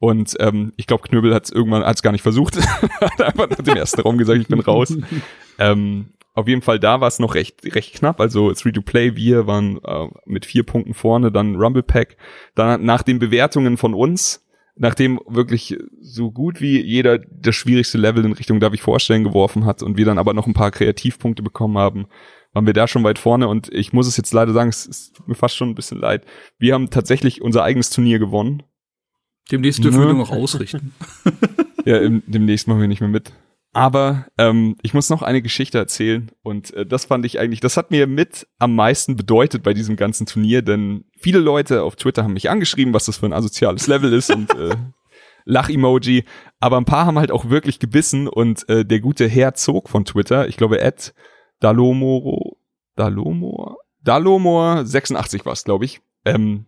Und ähm, ich glaube, Knöbel hat's irgendwann hat's gar nicht versucht. [laughs] hat einfach nach dem ersten Raum gesagt, ich bin raus. ähm, auf jeden Fall da war es noch recht, recht knapp. Also 3-to-Play, wir waren äh, mit vier Punkten vorne, dann Rumble Pack. Dann nach den Bewertungen von uns, nachdem wirklich so gut wie jeder das schwierigste Level in Richtung Darf ich vorstellen geworfen hat und wir dann aber noch ein paar Kreativpunkte bekommen haben, waren wir da schon weit vorne und ich muss es jetzt leider sagen, es, es tut mir fast schon ein bisschen leid. Wir haben tatsächlich unser eigenes Turnier gewonnen. Demnächst dürfen wir Ne. nur noch ausrichten. [laughs] Ja, im, demnächst machen wir nicht mehr mit. Aber ähm, ich muss noch eine Geschichte erzählen und äh, das fand ich eigentlich, das hat mir mit am meisten bedeutet bei diesem ganzen Turnier, denn viele Leute auf Twitter haben mich angeschrieben, was das für ein asoziales Level ist und äh, [laughs] Lach-Emoji, aber ein paar haben halt auch wirklich gebissen und äh, der gute Herr Zog von Twitter, ich glaube Ed Dalomoro, Dalomor, Dalomor 86 war es, glaube ich, ähm,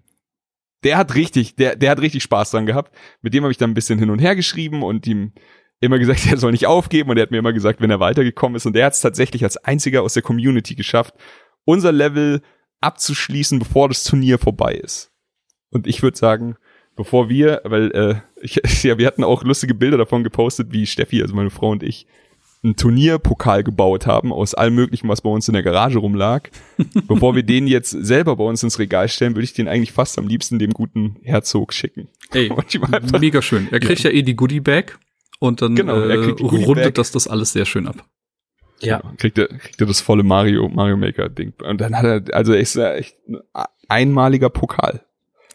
der hat richtig, der, der hat richtig Spaß dran gehabt. Mit dem habe ich dann ein bisschen hin und her geschrieben und ihm immer gesagt, [laughs] er soll nicht aufgeben. Und er hat mir immer gesagt, wenn er weitergekommen ist. Und der hat es tatsächlich als einziger aus der Community geschafft, unser Level abzuschließen, bevor das Turnier vorbei ist. Und ich würde sagen, bevor wir, weil äh, [laughs] ich, ja, wir hatten auch lustige Bilder davon gepostet, wie Steffi, also meine Frau und ich, einen Turnierpokal gebaut haben aus allem möglichen, was bei uns in der Garage rumlag. [laughs] Bevor wir den jetzt selber bei uns ins Regal stellen, würde ich den eigentlich fast am liebsten dem guten Herzog schicken. Ey, [laughs] mega schön. Er kriegt ja, eh die Goodie Bag und dann Genau, er äh, rundet das das alles sehr schön ab. Ja. Genau, kriegt er, kriegt er das volle Mario, Mario Maker Ding. Und dann hat er, also er ist ja echt ein einmaliger Pokal.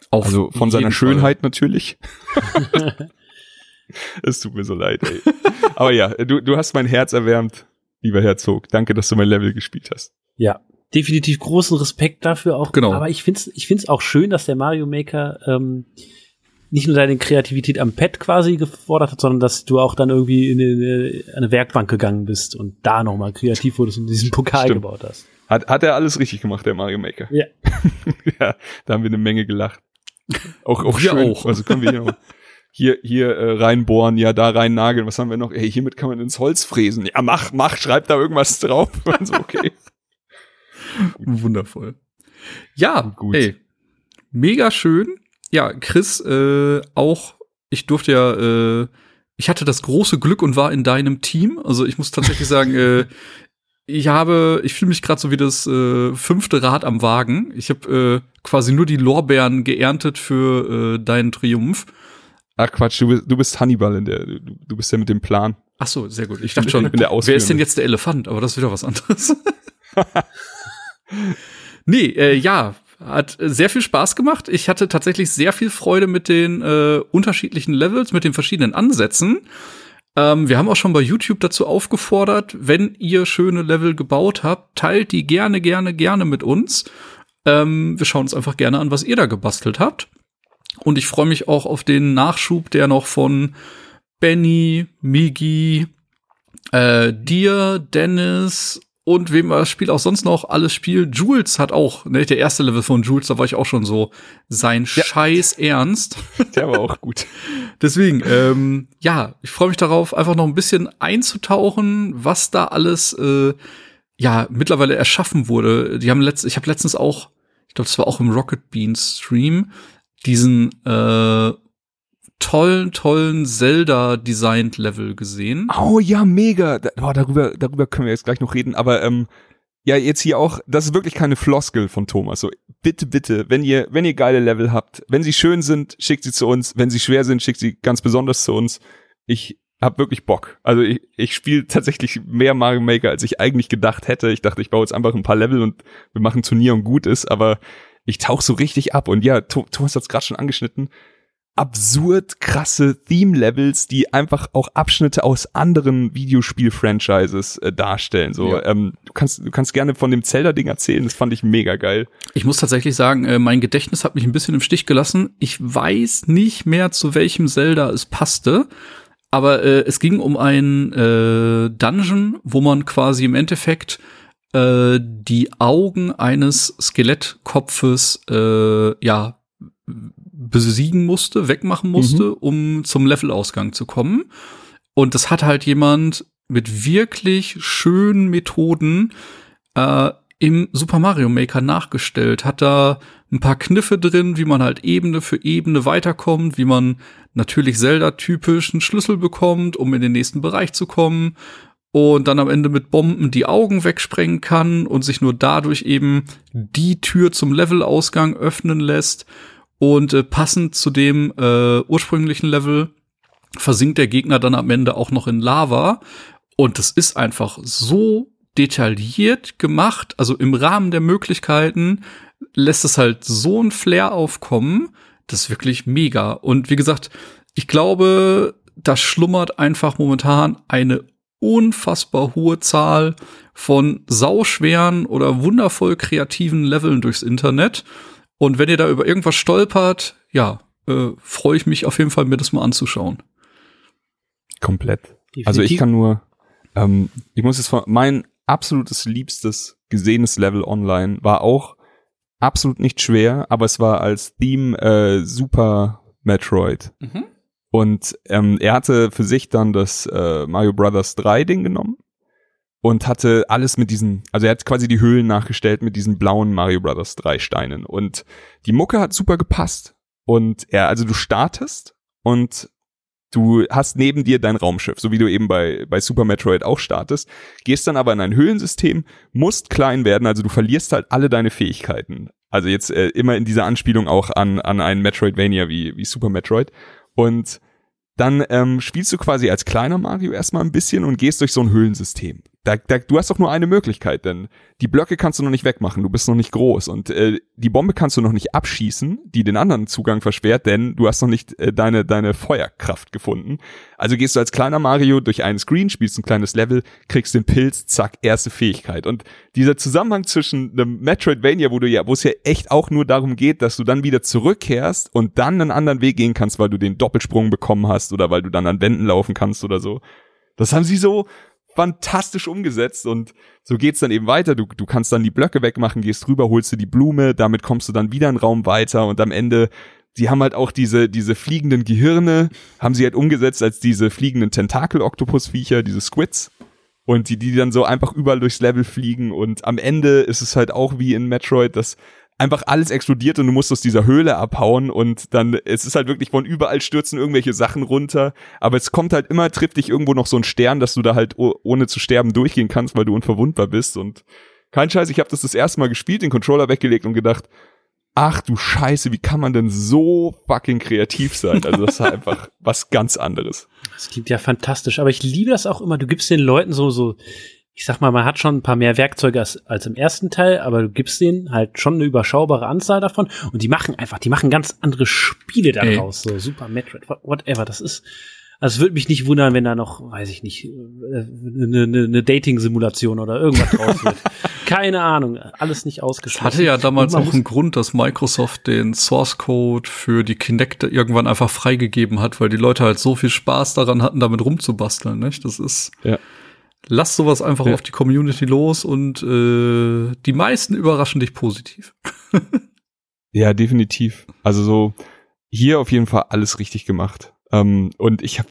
Auf Also von seiner Schönheit natürlich. [laughs] es tut mir so leid, ey. Aber ja, du, du hast mein Herz erwärmt, lieber Herzog. Danke, dass du mein Level gespielt hast. Ja, definitiv großen Respekt dafür auch. Genau. Aber ich find's, ich find's auch schön, dass der Mario Maker ähm, nicht nur deine Kreativität am Pad quasi gefordert hat, sondern dass du auch dann irgendwie in eine, eine Werkbank gegangen bist und da nochmal kreativ wurdest und diesen Pokal Stimmt. gebaut hast. Hat, hat er alles richtig gemacht, der Mario Maker. Ja. [laughs] ja, da haben wir eine Menge gelacht. Auch, auch schön. auch. Also können wir hier, auch- hier, hier äh, reinbohren, ja, da rein nageln. Was haben wir noch? Ey, hiermit kann man ins Holz fräsen. Ja, mach, mach, schreib da irgendwas drauf. [laughs] Also, okay. Wundervoll. Ja, Gut. ey, mega schön. Ja, Chris, äh, auch, ich durfte ja, äh, ich hatte das große Glück und war in deinem Team. Also ich muss tatsächlich sagen, äh, ich habe, ich fühle mich gerade so wie das äh, fünfte Rad am Wagen. Ich habe äh, quasi nur die Lorbeeren geerntet für äh, deinen Triumph. Ach Quatsch, du bist, du bist Hannibal in der, du, du bist ja mit dem Plan. Ach so, sehr gut. Ich dachte schon, bin der wer ist denn jetzt der Elefant? Aber das ist wieder was anderes. [laughs] [laughs] nee, äh, ja, hat äh, sehr viel Spaß gemacht. Ich hatte tatsächlich sehr viel Freude mit den äh, unterschiedlichen Levels, mit den verschiedenen Ansätzen. Ähm, wir haben auch schon bei YouTube dazu aufgefordert, wenn ihr schöne Level gebaut habt, teilt die gerne, gerne, gerne mit uns. Ähm, wir schauen uns einfach gerne an, was ihr da gebastelt habt. Und ich freue mich auch auf den Nachschub, der noch von Benny, Migi, äh, dir, Dennis und wem das Spiel auch sonst noch alles spielt. Jules hat auch, ne, der erste Level von Jules, da war ich auch schon so sein Scheiß Ernst. [laughs] Der war auch gut. [laughs] Deswegen, ähm, ja, ich freue mich darauf, einfach noch ein bisschen einzutauchen, was da alles äh, ja mittlerweile erschaffen wurde. Die haben letzt, ich habe letztens auch, ich glaube, das war auch im Rocket Beans Stream, diesen äh, tollen, tollen Zelda-designed Level gesehen. Oh ja, mega. Da, darüber, darüber können wir jetzt gleich noch reden. Aber ähm, ja, jetzt hier auch, das ist wirklich keine Floskel von Thomas. So, bitte, bitte, wenn ihr, wenn ihr geile Level habt, wenn sie schön sind, schickt sie zu uns. Wenn sie schwer sind, schickt sie ganz besonders zu uns. Ich hab wirklich Bock. Also ich, ich spiele tatsächlich mehr Mario Maker, als ich eigentlich gedacht hätte. Ich dachte, ich baue jetzt einfach ein paar Level und wir machen Turnier und gut ist, aber ich tauch so richtig ab. Und ja, Tho- Thomas hat's gerade schon angeschnitten absurd krasse Theme-Levels, die einfach auch Abschnitte aus anderen Videospiel-Franchises äh, darstellen. So, Ja. ähm, du kannst, du kannst gerne von dem Zelda-Ding erzählen. Das fand ich mega geil. Ich muss tatsächlich sagen, äh, mein Gedächtnis hat mich ein bisschen im Stich gelassen. Ich weiß nicht mehr, zu welchem Zelda es passte. Aber äh, es ging um einen äh, Dungeon, wo man quasi im Endeffekt äh, die Augen eines Skelettkopfes äh, ja besiegen musste, wegmachen musste, um zum Levelausgang zu kommen. Und das hat halt jemand mit wirklich schönen Methoden äh, im Super Mario Maker nachgestellt. Hat da ein paar Kniffe drin, wie man halt Ebene für Ebene weiterkommt, wie man natürlich Zelda-typisch einen Schlüssel bekommt, um in den nächsten Bereich zu kommen. Und dann am Ende mit Bomben die Augen wegsprengen kann und sich nur dadurch eben die Tür zum Levelausgang öffnen lässt. Und äh, passend zu dem äh, ursprünglichen Level versinkt der Gegner dann am Ende auch noch in Lava. Und das ist einfach so detailliert gemacht, also im Rahmen der Möglichkeiten lässt es halt so ein Flair aufkommen, das ist wirklich mega. Und wie gesagt, ich glaube, da schlummert einfach momentan eine unfassbar hohe Zahl von sauschweren oder wundervoll kreativen Leveln durchs Internet. Und wenn ihr da über irgendwas stolpert, ja, äh, freue ich mich auf jeden Fall, mir das mal anzuschauen. Komplett. Definitiv. Also ich kann nur, ähm, ich muss jetzt von, mein absolutes liebstes gesehenes Level online war auch absolut nicht schwer, aber es war als Theme äh, Super Metroid. Mhm. Und ähm, er hatte für sich dann das äh, Mario Brothers 3 Ding genommen und hatte alles mit diesen, also er hat quasi die Höhlen nachgestellt mit diesen blauen Mario Brothers 3 Steinen. Und die Mucke hat super gepasst. Und er, also du startest und du hast neben dir dein Raumschiff, so wie du eben bei, bei Super Metroid auch startest, gehst dann aber in ein Höhlensystem, musst klein werden, also du verlierst halt alle deine Fähigkeiten. Also jetzt äh, immer in dieser Anspielung auch an, an einen Metroidvania wie, wie Super Metroid. Und dann ähm, spielst du quasi als kleiner Mario erstmal ein bisschen und gehst durch so ein Höhlensystem. Da, da, du hast doch nur eine Möglichkeit, denn die Blöcke kannst du noch nicht wegmachen, du bist noch nicht groß und äh, die Bombe kannst du noch nicht abschießen, die den anderen Zugang versperrt, denn du hast noch nicht äh, deine deine Feuerkraft gefunden. Also gehst du als kleiner Mario durch einen Screen, spielst ein kleines Level, kriegst den Pilz, zack, erste Fähigkeit. Und dieser Zusammenhang zwischen einem Metroidvania, wo du ja, wo es ja echt auch nur darum geht, dass du dann wieder zurückkehrst und dann einen anderen Weg gehen kannst, weil du den Doppelsprung bekommen hast oder weil du dann an Wänden laufen kannst oder so. Das haben sie so fantastisch umgesetzt und so geht's dann eben weiter. Du, du kannst dann die Blöcke wegmachen, gehst rüber, holst du die Blume, damit kommst du dann wieder einen Raum weiter und am Ende, sie haben halt auch diese, diese fliegenden Gehirne, haben sie halt umgesetzt als diese fliegenden Tentakel-Oktopus-Viecher, diese Squids. Und die, die dann so einfach überall durchs Level fliegen und am Ende ist es halt auch wie in Metroid, dass einfach alles explodiert und du musst aus dieser Höhle abhauen und dann, es ist halt wirklich von überall stürzen irgendwelche Sachen runter, aber es kommt halt immer, trifft dich irgendwo noch so ein Stern, dass du da halt ohne zu sterben durchgehen kannst, weil du unverwundbar bist und kein Scheiß, ich habe das das erste Mal gespielt, den Controller weggelegt und gedacht, ach du Scheiße, wie kann man denn so fucking kreativ sein? Also das ist halt einfach was ganz anderes. Das klingt ja fantastisch, aber ich liebe das auch immer, du gibst den Leuten so, so ich sag mal, man hat schon ein paar mehr Werkzeuge als, als im ersten Teil, aber du gibst denen halt schon eine überschaubare Anzahl davon und die machen einfach, die machen ganz andere Spiele daraus, so Super Metroid, whatever, das ist, also es würde mich nicht wundern, wenn da noch, weiß ich nicht, eine, eine, eine Dating-Simulation oder irgendwas draus wird. [laughs] Keine Ahnung, alles nicht ausgeschlossen. Hatte ja damals auch einen Grund, dass Microsoft den Source Code für die Kinect irgendwann einfach freigegeben hat, weil die Leute halt so viel Spaß daran hatten, damit rumzubasteln, nicht? Das ist ja. Lass sowas einfach ja. auf die Community los und äh, die meisten überraschen dich positiv. [laughs] ja, definitiv. Also so hier auf jeden Fall alles richtig gemacht. Ähm, und ich habe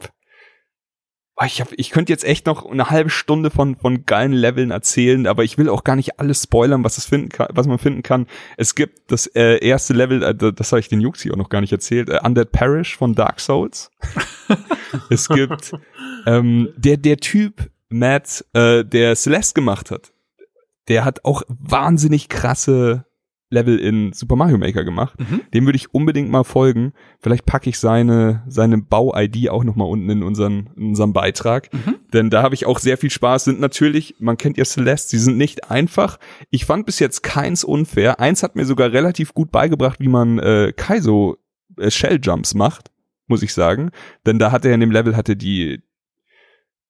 ich hab, ich könnte jetzt echt noch eine halbe Stunde von von geilen Leveln erzählen, aber ich will auch gar nicht alles spoilern, was es finden kann, was man finden kann. Es gibt das äh, erste Level, äh, das habe ich den hier auch noch gar nicht erzählt, äh, Undead Parish von Dark Souls. [laughs] es gibt ähm, der der Typ, Matt, äh, der Celeste gemacht hat, der hat auch wahnsinnig krasse Level in Super Mario Maker gemacht. Mhm. Dem würde ich unbedingt mal folgen. Vielleicht packe ich seine, seine Bau-ID auch noch mal unten in unseren, in unserem Beitrag. Mhm. Denn da habe ich auch sehr viel Spaß. Sind natürlich, man kennt ja Celeste, sie sind nicht einfach. Ich fand bis jetzt keins unfair. Eins hat mir sogar relativ gut beigebracht, wie man äh, Kaizo äh, Shell Jumps macht, muss ich sagen. Denn da hat er in dem Level hatte die,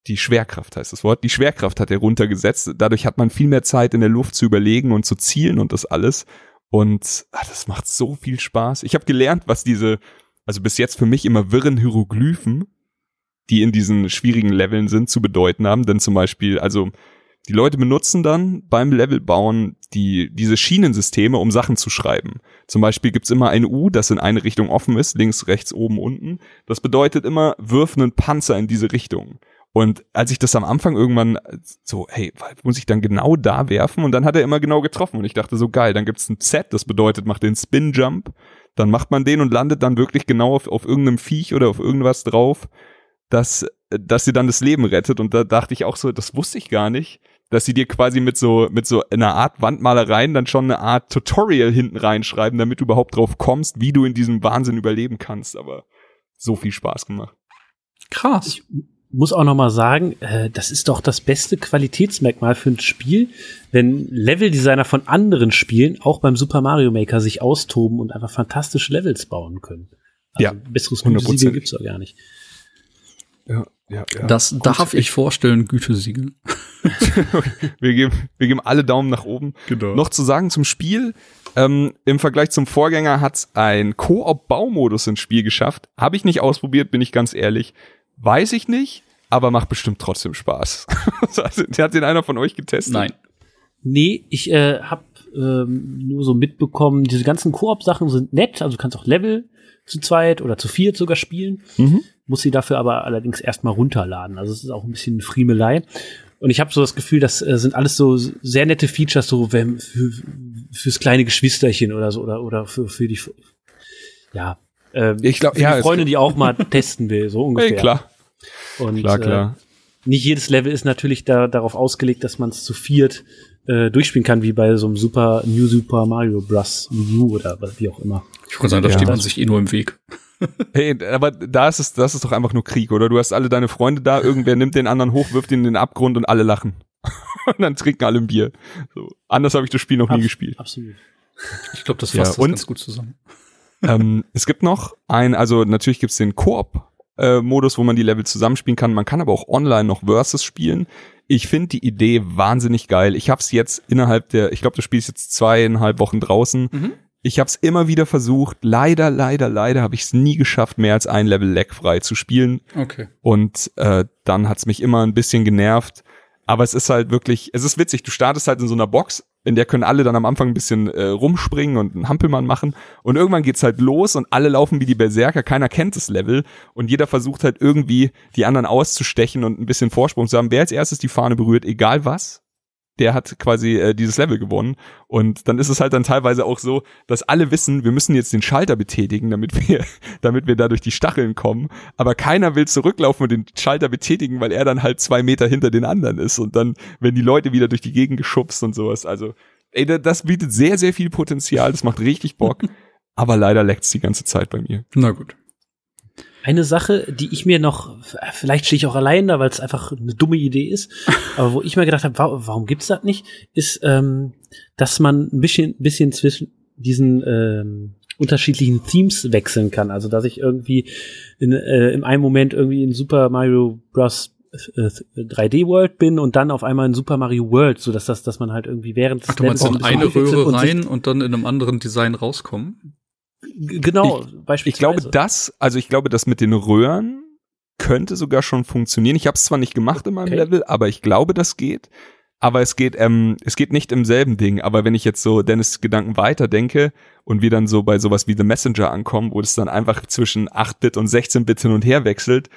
die Schwerkraft heißt das Wort, die Schwerkraft hat er runtergesetzt. Dadurch hat man viel mehr Zeit in der Luft zu überlegen und zu zielen und das alles. Und ach, das macht so viel Spaß. Ich habe gelernt, was diese, also bis jetzt für mich immer wirren Hieroglyphen, die in diesen schwierigen Leveln sind, zu bedeuten haben. Denn zum Beispiel, also die Leute benutzen dann beim Levelbauen die, diese Schienensysteme, um Sachen zu schreiben. Zum Beispiel gibt's immer ein U, das in eine Richtung offen ist, links, rechts, oben, unten. Das bedeutet immer, wirf einen Panzer in diese Richtung. Und als ich das am Anfang irgendwann so, hey, muss ich dann genau da werfen? Und dann hat er immer genau getroffen. Und ich dachte so, geil, dann gibt's ein Z, das bedeutet, macht den Spin-Jump. Dann macht man den und landet dann wirklich genau auf, auf irgendeinem Viech oder auf irgendwas drauf, dass, dass sie dann das Leben rettet. Und da dachte ich auch so, das wusste ich gar nicht, dass sie dir quasi mit so, mit so einer Art Wandmalereien dann schon eine Art Tutorial hinten reinschreiben, damit du überhaupt drauf kommst, wie du in diesem Wahnsinn überleben kannst. Aber so viel Spaß gemacht. Krass. Ich muss auch noch mal sagen, äh, das ist doch das beste Qualitätsmerkmal für ein Spiel, wenn Leveldesigner von anderen Spielen auch beim Super Mario Maker sich austoben und einfach fantastische Levels bauen können. Also ja, besseres Gütesiegel gibt's doch gar nicht. Ja, ja, ja. Das Gut, darf ich vorstellen, Gütesiegel. [laughs] wir, geben, wir geben alle Daumen nach oben. Genau. Noch zu sagen zum Spiel, ähm, im Vergleich zum Vorgänger hat's ein Koop-Baumodus ins Spiel geschafft. Habe ich nicht ausprobiert, bin ich ganz ehrlich. Weiß ich nicht, aber macht bestimmt trotzdem Spaß. [laughs] hat den einer von euch getestet? Nein. Nee, ich äh, habe ähm, nur so mitbekommen, diese ganzen Koop-Sachen sind nett, also du kannst auch Level zu zweit oder zu viert sogar spielen. Mhm. Muss sie dafür aber allerdings erstmal runterladen. Also es ist auch ein bisschen Friemelei. Und ich habe so das Gefühl, das äh, sind alles so sehr nette Features, so wenn, für, fürs kleine Geschwisterchen oder so, oder, oder für, für die, ja, äh, ich glaube, ja, Freunde, die auch mal [laughs] testen will, so ungefähr. Hey, klar. Und, klar, klar. Äh, nicht jedes Level ist natürlich da, darauf ausgelegt, dass man es zu viert äh, durchspielen kann, wie bei so einem Super New Super Mario Bros. U oder wie auch immer. Ich würde sagen, da ja. steht man sich eh nur im Weg. [laughs] hey, aber da ist es, das ist doch einfach nur Krieg, oder? Du hast alle deine Freunde da, irgendwer nimmt den anderen hoch, wirft ihn in den Abgrund und alle lachen. [laughs] und dann trinken alle ein Bier. So. Anders habe ich das Spiel noch nie Abs- gespielt. Absolut. Ich glaube, das Ja, fasst und- das ganz gut zusammen. Ähm, es gibt noch ein, also natürlich gibt's den Koop-Modus, wo man die Level zusammenspielen kann. Man kann aber auch online noch Versus spielen. Ich finde die Idee wahnsinnig geil. Ich habe es jetzt innerhalb der, ich glaube, das Spiel ist jetzt zweieinhalb Wochen draußen. Mhm. Ich habe es immer wieder versucht. Leider, leider, leider habe ich es nie geschafft, mehr als ein Level lagfrei zu spielen. Okay. Und äh, dann hat's mich immer ein bisschen genervt. Aber es ist halt wirklich, es ist witzig, du startest halt in so einer Box, in der können alle dann am Anfang ein bisschen äh, rumspringen und einen Hampelmann machen. Und irgendwann geht's halt los und alle laufen wie die Berserker, keiner kennt das Level. Und jeder versucht halt irgendwie, die anderen auszustechen und ein bisschen Vorsprung zu haben. Wer als erstes die Fahne berührt, egal was, der hat quasi äh, dieses Level gewonnen. Und dann ist es halt dann teilweise auch so, dass alle wissen, wir müssen jetzt den Schalter betätigen, damit wir, [laughs] damit wir da durch die Stacheln kommen. Aber keiner will zurücklaufen und den Schalter betätigen, weil er dann halt zwei Meter hinter den anderen ist. Und dann werden die Leute wieder durch die Gegend geschubst und sowas. Also, ey, da- das bietet sehr, sehr viel Potenzial. Das macht richtig Bock. [laughs] Aber leider leckt's die ganze Zeit bei mir. Na gut. Eine Sache, die ich mir noch, vielleicht stehe ich auch allein da, weil es einfach eine dumme Idee ist, [laughs] aber wo ich mir gedacht habe, wa warum gibt's das nicht, ist, ähm, dass man ein bisschen, bisschen zwischen diesen ähm, unterschiedlichen Themes wechseln kann. Also dass ich irgendwie in, äh, im einen Moment irgendwie in Super Mario Bros. äh, 3D World bin und dann auf einmal in Super Mario World, so dass das, dass man halt irgendwie während Ach, du meinst in eine Röhre rein und dann in einem anderen Design rauskommen? Genau, beispielsweise. Ich glaube, das, also ich glaube, das mit den Röhren könnte sogar schon funktionieren. Ich habe es zwar nicht gemacht in meinem Okay. Level, aber ich glaube, das geht. Aber es geht, ähm, es geht nicht im selben Ding. Aber wenn ich jetzt so Dennis Gedanken weiterdenke und wir dann so bei sowas wie The Messenger ankommen, wo es dann einfach zwischen 8-Bit und 16-Bit hin und her wechselt,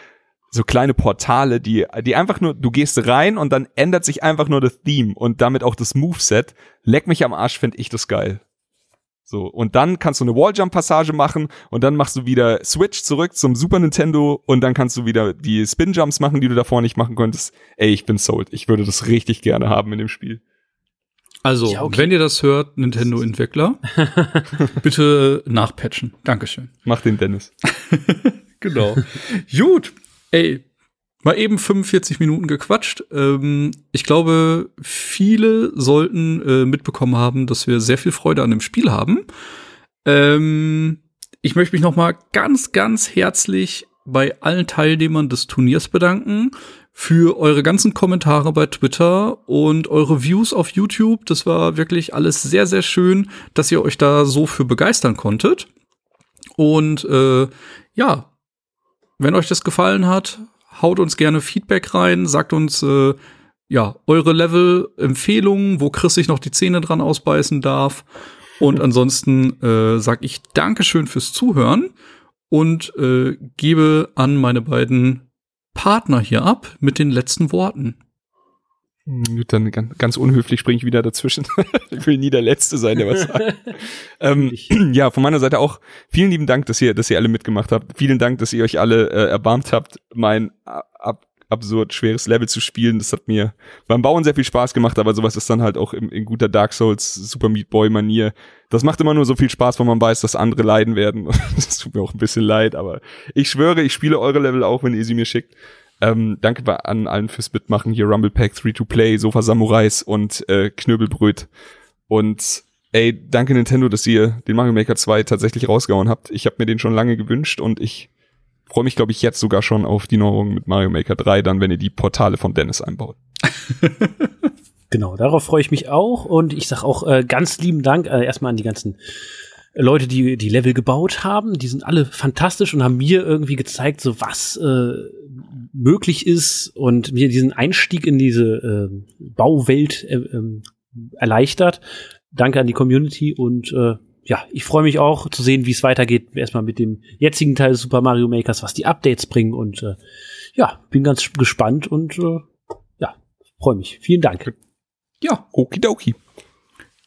so kleine Portale, die, die einfach nur, du gehst rein und dann ändert sich einfach nur das Theme und damit auch das Moveset. Leck mich am Arsch, finde ich das geil. So, und dann kannst du eine Walljump-Passage machen und dann machst du wieder Switch zurück zum Super Nintendo und dann kannst du wieder die Spin-Jumps machen, die du davor nicht machen konntest. Ey, ich bin sold. Ich würde das richtig gerne haben in dem Spiel. Also, Ja, okay. wenn ihr das hört, Nintendo-Entwickler, [laughs] bitte nachpatchen. Dankeschön. Mach den Dennis. [laughs] Genau. Gut. Ey, mal eben 45 Minuten gequatscht. Ähm, ich glaube, viele sollten äh, mitbekommen haben, dass wir sehr viel Freude an dem Spiel haben. Ähm, ich möchte mich noch mal ganz, ganz herzlich bei allen Teilnehmern des Turniers bedanken für eure ganzen Kommentare bei Twitter und eure Views auf YouTube. Das war wirklich alles sehr, sehr schön, dass ihr euch da so für begeistern konntet. Und äh, ja, wenn euch das gefallen hat, haut uns gerne Feedback rein, sagt uns äh, ja eure Level-Empfehlungen, wo Chris sich noch die Zähne dran ausbeißen darf. Und ansonsten äh, sag ich Dankeschön fürs Zuhören und äh, gebe an meine beiden Partner hier ab mit den letzten Worten. Gut, Dann ganz, unhöflich springe ich wieder dazwischen. [laughs] ich will nie der Letzte sein, der was sagt. [laughs] ähm, [clears throat] ja, von meiner Seite auch vielen lieben Dank, dass ihr, dass ihr alle mitgemacht habt. Vielen Dank, dass ihr euch alle äh, erbarmt habt, mein ab, absurd schweres Level zu spielen. Das hat mir beim Bauen sehr viel Spaß gemacht, aber sowas ist dann halt auch im, in guter Dark Souls Super Meat Boy Manier. Das macht immer nur so viel Spaß, wenn man weiß, dass andere leiden werden. [laughs] das tut mir auch ein bisschen leid, aber ich schwöre, ich spiele eure Level auch, wenn ihr sie mir schickt. Ähm, danke an allen fürs Mitmachen hier Rumble Pack 3 to Play, Sofa Samurais und äh, Knöbelbröt. Und ey, danke Nintendo, dass ihr den Mario Maker 2 tatsächlich rausgehauen habt. Ich habe mir den schon lange gewünscht und ich freue mich, glaube ich, jetzt sogar schon auf die Neuerung mit Mario Maker 3, dann, wenn ihr die Portale von Dennis einbaut. [laughs] Genau, darauf freue ich mich auch und ich sage auch äh, ganz lieben Dank äh, erstmal an die ganzen Leute, die die Level gebaut haben. Die sind alle fantastisch und haben mir irgendwie gezeigt, so was äh, möglich ist und mir diesen Einstieg in diese äh, Bauwelt äh, ähm, erleichtert. Danke an die Community und äh, ja, ich freue mich auch zu sehen, wie es weitergeht. Erstmal mit dem jetzigen Teil des Super Mario Makers, was die Updates bringen und äh, ja, bin ganz gespannt und äh, ja, freue mich. Vielen Dank. Ja, Okidoki.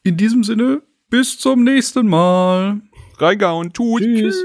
in diesem Sinne, bis zum nächsten Mal. Reingehauen, tut. Tschüss.